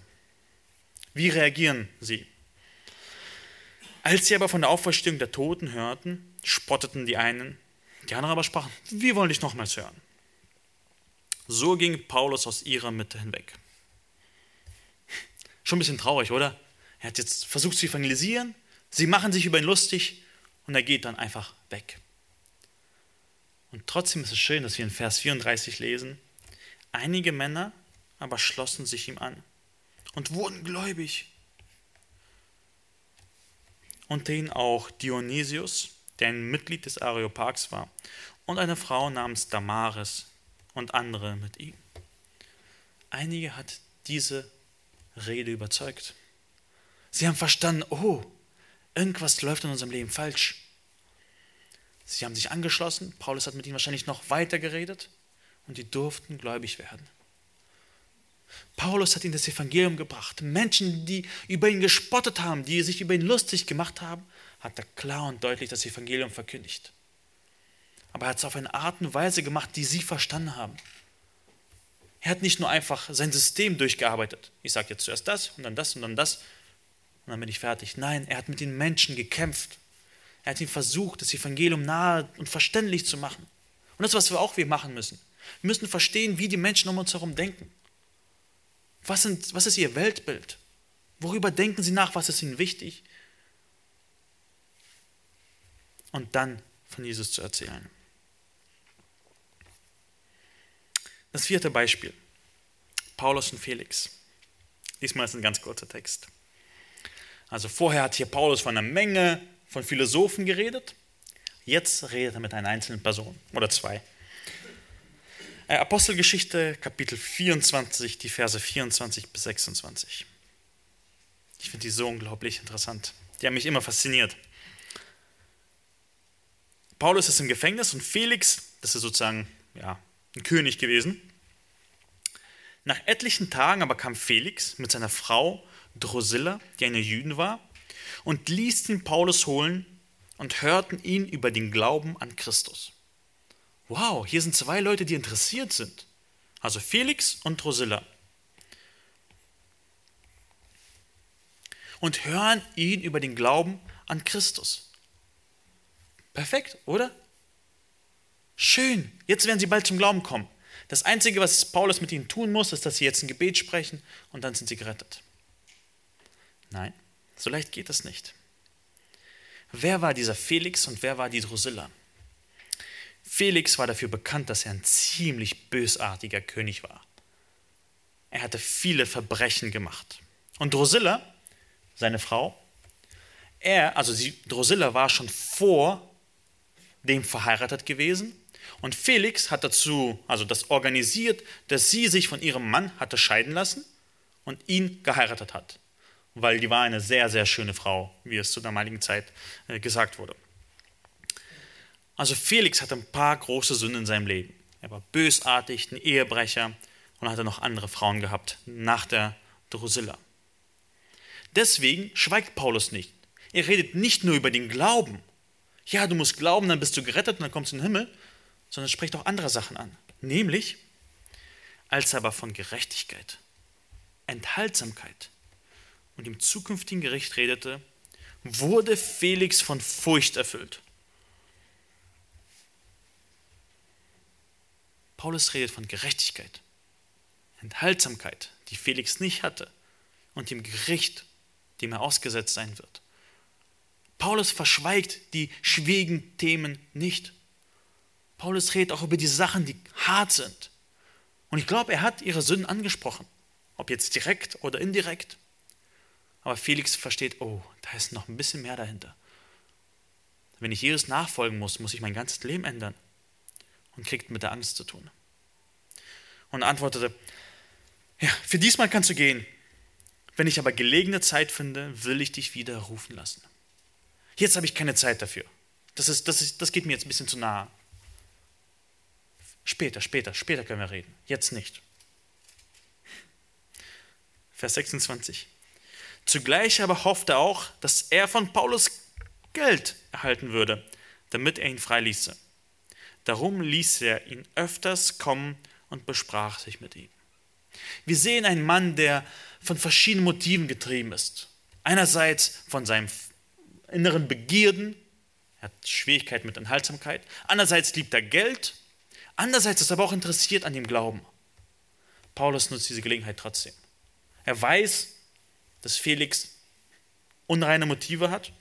Speaker 1: Wie reagieren sie? Als sie aber von der Auferstehung der Toten hörten, spotteten die einen, die anderen aber sprachen, wir wollen dich nochmals hören. So ging Paulus aus ihrer Mitte hinweg. Schon ein bisschen traurig, oder? Er hat jetzt versucht zu evangelisieren, sie machen sich über ihn lustig und er geht dann einfach weg. Und trotzdem ist es schön, dass wir in Vers 34 lesen, einige Männer aber schlossen sich ihm an und wurden gläubig. Unter ihnen auch Dionysius, der ein Mitglied des Areopags war, und eine Frau namens Damaris und andere mit ihm. Einige hat diese Rede überzeugt. Sie haben verstanden, oh, irgendwas läuft in unserem Leben falsch. Sie haben sich angeschlossen, Paulus hat mit ihnen wahrscheinlich noch weiter geredet und die durften gläubig werden. Paulus hat ihnen das Evangelium gebracht. Menschen, die über ihn gespottet haben, die sich über ihn lustig gemacht haben, hat er klar und deutlich das Evangelium verkündigt. Aber er hat es auf eine Art und Weise gemacht, die sie verstanden haben. Er hat nicht nur einfach sein System durchgearbeitet. Ich sage jetzt zuerst das und dann das und dann das und dann bin ich fertig. Nein, er hat mit den Menschen gekämpft. Er hat ihn versucht, das Evangelium nahe und verständlich zu machen. Und das was wir auch wir machen müssen. Wir müssen verstehen, wie die Menschen um uns herum denken. Was, sind, was ist ihr Weltbild? Worüber denken sie nach? Was ist ihnen wichtig? Und dann von Jesus zu erzählen. Das vierte Beispiel. Paulus und Felix. Diesmal ist ein ganz kurzer Text. Also vorher hat hier Paulus von einer Menge von Philosophen geredet. Jetzt redet er mit einer einzelnen Person oder zwei. Äh, Apostelgeschichte, Kapitel 24, die Verse 24 bis 26. Ich finde die so unglaublich interessant. Die haben mich immer fasziniert. Paulus ist im Gefängnis und Felix, das ist sozusagen ja, ein König gewesen. Nach etlichen Tagen aber kam Felix mit seiner Frau Drusilla, die eine Jüdin war, und ließ den Paulus holen und hörten ihn über den Glauben an Christus. Wow, hier sind zwei Leute, die interessiert sind. Also Felix und Drusilla. Und hören ihn über den Glauben an Christus. Perfekt, oder? Schön, jetzt werden sie bald zum Glauben kommen. Das Einzige, was Paulus mit ihnen tun muss, ist, dass sie jetzt ein Gebet sprechen und dann sind sie gerettet. Nein, so leicht geht es nicht. Wer war dieser Felix und wer war die Drusilla? Felix war dafür bekannt, dass er ein ziemlich bösartiger König war. Er hatte viele Verbrechen gemacht. Und Drusilla, seine Frau, er, also sie, Drusilla war schon vor dem verheiratet gewesen und Felix hat dazu, also das organisiert, dass sie sich von ihrem Mann hatte scheiden lassen und ihn geheiratet hat weil die war eine sehr, sehr schöne Frau, wie es zur damaligen Zeit äh, gesagt wurde. Also Felix hatte ein paar große Sünden in seinem Leben. Er war bösartig, ein Ehebrecher und hatte noch andere Frauen gehabt nach der Drusilla. Deswegen schweigt Paulus nicht. Er redet nicht nur über den Glauben. Ja, du musst glauben, dann bist du gerettet und dann kommst du in den Himmel, sondern spricht auch andere Sachen an. Nämlich, als er aber von Gerechtigkeit, Enthaltsamkeit, und im zukünftigen Gericht redete, wurde Felix von Furcht erfüllt. Paulus redet von Gerechtigkeit, Enthaltsamkeit, die Felix nicht hatte, und dem Gericht, dem er ausgesetzt sein wird. Paulus verschweigt die schwierigen Themen nicht. Paulus redet auch über die Sachen, die hart sind. Und ich glaube, er hat ihre Sünden angesprochen, ob jetzt direkt oder indirekt. Aber Felix versteht, oh, da ist noch ein bisschen mehr dahinter. Wenn ich Jesus nachfolgen muss, muss ich mein ganzes Leben ändern. Und kriegt mit der Angst zu tun. Und antwortete, ja, für diesmal kannst du gehen. Wenn ich aber gelegene Zeit finde, will ich dich wieder rufen lassen. Jetzt habe ich keine Zeit dafür. Das, ist, das, ist, das geht mir jetzt ein bisschen zu nahe. Später, später, später können wir reden. Jetzt nicht. Vers 26. Zugleich aber hoffte er auch, dass er von Paulus Geld erhalten würde, damit er ihn freiließe. Darum ließ er ihn öfters kommen und besprach sich mit ihm. Wir sehen einen Mann, der von verschiedenen Motiven getrieben ist. Einerseits von seinem inneren Begierden, er hat Schwierigkeiten mit Enthaltsamkeit. Andererseits liebt er Geld. Andererseits ist er aber auch interessiert an dem Glauben. Paulus nutzt diese Gelegenheit trotzdem. Er weiß, dass Felix unreine Motive hat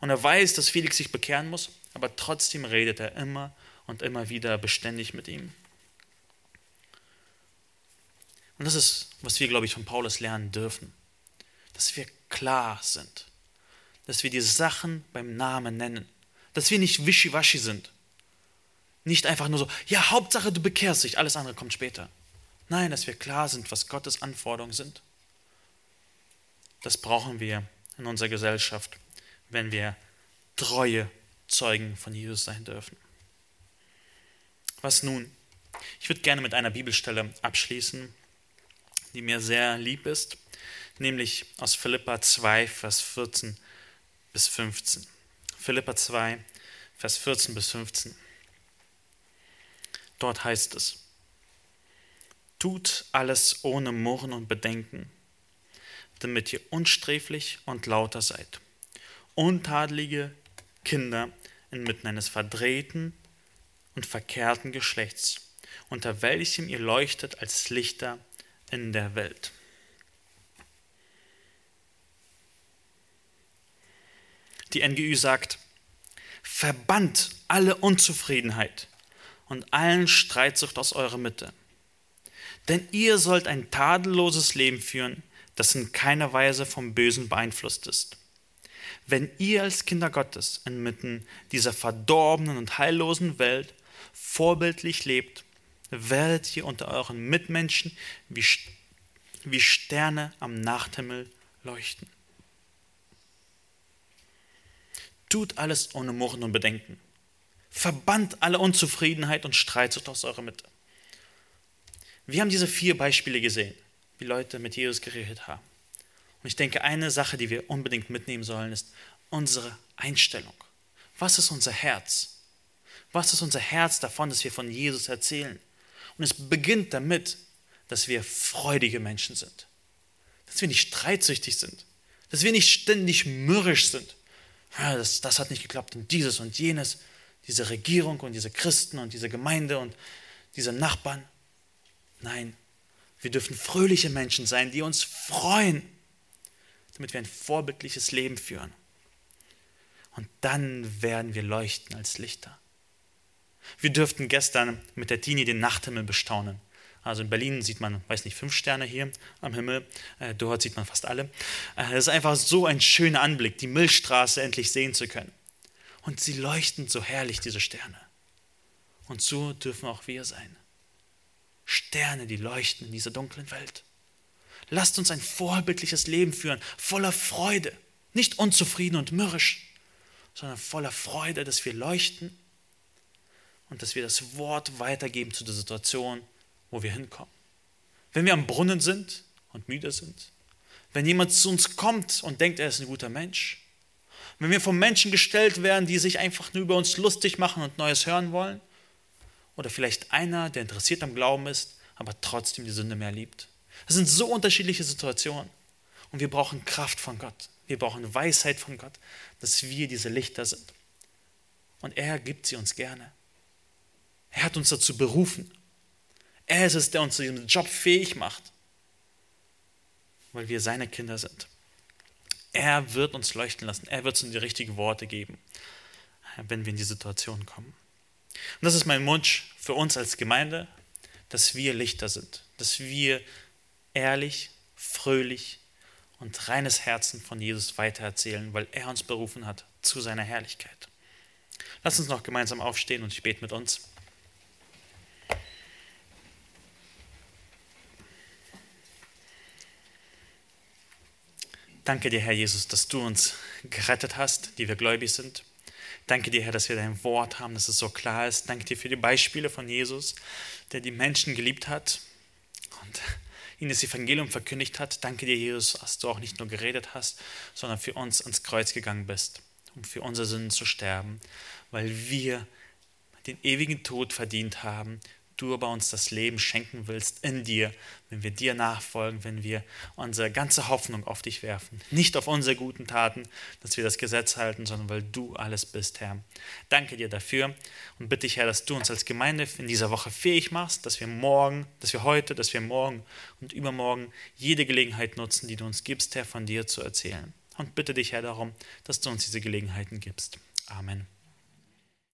Speaker 1: und er weiß, dass Felix sich bekehren muss, aber trotzdem redet er immer und immer wieder beständig mit ihm. Und das ist, was wir, glaube ich, von Paulus lernen dürfen, dass wir klar sind, dass wir die Sachen beim Namen nennen, dass wir nicht wischiwaschi sind. Nicht einfach nur so, ja, Hauptsache du bekehrst dich, alles andere kommt später. Nein, dass wir klar sind, was Gottes Anforderungen sind. Das brauchen wir in unserer Gesellschaft, wenn wir treue Zeugen von Jesus sein dürfen. Was nun? Ich würde gerne mit einer Bibelstelle abschließen, die mir sehr lieb ist, nämlich aus Philippa 2, Vers 14 bis 15. Philippa 2, Vers 14 bis 15. Dort heißt es, tut alles ohne Murren und Bedenken damit ihr unsträflich und lauter seid. Untadelige, Kinder inmitten eines verdrehten und verkehrten Geschlechts, unter welchem ihr leuchtet als Lichter in der Welt. Die NGÜ sagt, verbannt alle Unzufriedenheit und allen Streitsucht aus eurer Mitte. Denn ihr sollt ein tadelloses Leben führen, das in keiner Weise vom Bösen beeinflusst ist. Wenn ihr als Kinder Gottes inmitten dieser verdorbenen und heillosen Welt vorbildlich lebt, werdet ihr unter euren Mitmenschen wie, wie Sterne am Nachthimmel leuchten. Tut alles ohne Murren und Bedenken. Verbannt alle Unzufriedenheit und Streitsucht aus eurer Mitte. Wir haben diese vier Beispiele gesehen, wie Leute mit Jesus geredet haben. Und ich denke, eine Sache, die wir unbedingt mitnehmen sollen, ist unsere Einstellung. Was ist unser Herz? Was ist unser Herz davon, dass wir von Jesus erzählen? Und es beginnt damit, dass wir freudige Menschen sind. Dass wir nicht streitsüchtig sind. Dass wir nicht ständig mürrisch sind ja, das, das hat nicht geklappt und dieses und jenes, diese Regierung und diese Christen und diese Gemeinde und diese Nachbarn. Nein, wir dürfen fröhliche Menschen sein, die uns freuen, damit wir ein vorbildliches Leben führen. Und dann werden wir leuchten als Lichter. Wir dürften gestern mit der Tini den Nachthimmel bestaunen. Also in Berlin sieht man, weiß nicht, fünf Sterne hier am Himmel. Äh, dort sieht man fast alle. Äh, es ist einfach so ein schöner Anblick, die Milchstraße endlich sehen zu können. Und sie leuchten so herrlich, diese Sterne. Und so dürfen auch wir sein. Sterne, die leuchten in dieser dunklen Welt. Lasst uns ein vorbildliches Leben führen, voller Freude, nicht unzufrieden und mürrisch, sondern voller Freude, dass wir leuchten und dass wir das Wort weitergeben zu der Situation, wo wir hinkommen. Wenn wir am Brunnen sind und müde sind, wenn jemand zu uns kommt und denkt, er ist ein guter Mensch, wenn wir von Menschen gestellt werden, die sich einfach nur über uns lustig machen und Neues hören wollen, oder vielleicht einer, der interessiert am Glauben ist, aber trotzdem die Sünde mehr liebt. Das sind so unterschiedliche Situationen. Und wir brauchen Kraft von Gott. Wir brauchen Weisheit von Gott, dass wir diese Lichter sind. Und er gibt sie uns gerne. Er hat uns dazu berufen. Er ist es, der uns zu diesem Job fähig macht, weil wir seine Kinder sind. Er wird uns leuchten lassen. Er wird uns die richtigen Worte geben, wenn wir in die Situation kommen. Und das ist mein Wunsch für uns als Gemeinde, dass wir Lichter sind, dass wir ehrlich, fröhlich und reines Herzen von Jesus weitererzählen, weil er uns berufen hat zu seiner Herrlichkeit. Lass uns noch gemeinsam aufstehen und ich bete mit uns. Danke dir, Herr Jesus, dass du uns gerettet hast, die wir gläubig sind. Danke dir, Herr, dass wir dein Wort haben, dass es so klar ist. Danke dir für die Beispiele von Jesus, der die Menschen geliebt hat und ihnen das Evangelium verkündigt hat. Danke dir, Jesus, dass du auch nicht nur geredet hast, sondern für uns ans Kreuz gegangen bist, um für unsere Sünden zu sterben, weil wir den ewigen Tod verdient haben du aber uns das Leben schenken willst in dir, wenn wir dir nachfolgen, wenn wir unsere ganze Hoffnung auf dich werfen. Nicht auf unsere guten Taten, dass wir das Gesetz halten, sondern weil du alles bist, Herr. Danke dir dafür und bitte dich, Herr, dass du uns als Gemeinde in dieser Woche fähig machst, dass wir morgen, dass wir heute, dass wir morgen und übermorgen jede Gelegenheit nutzen, die du uns gibst, Herr, von dir zu erzählen. Und bitte dich, Herr, darum, dass du uns diese Gelegenheiten gibst. Amen.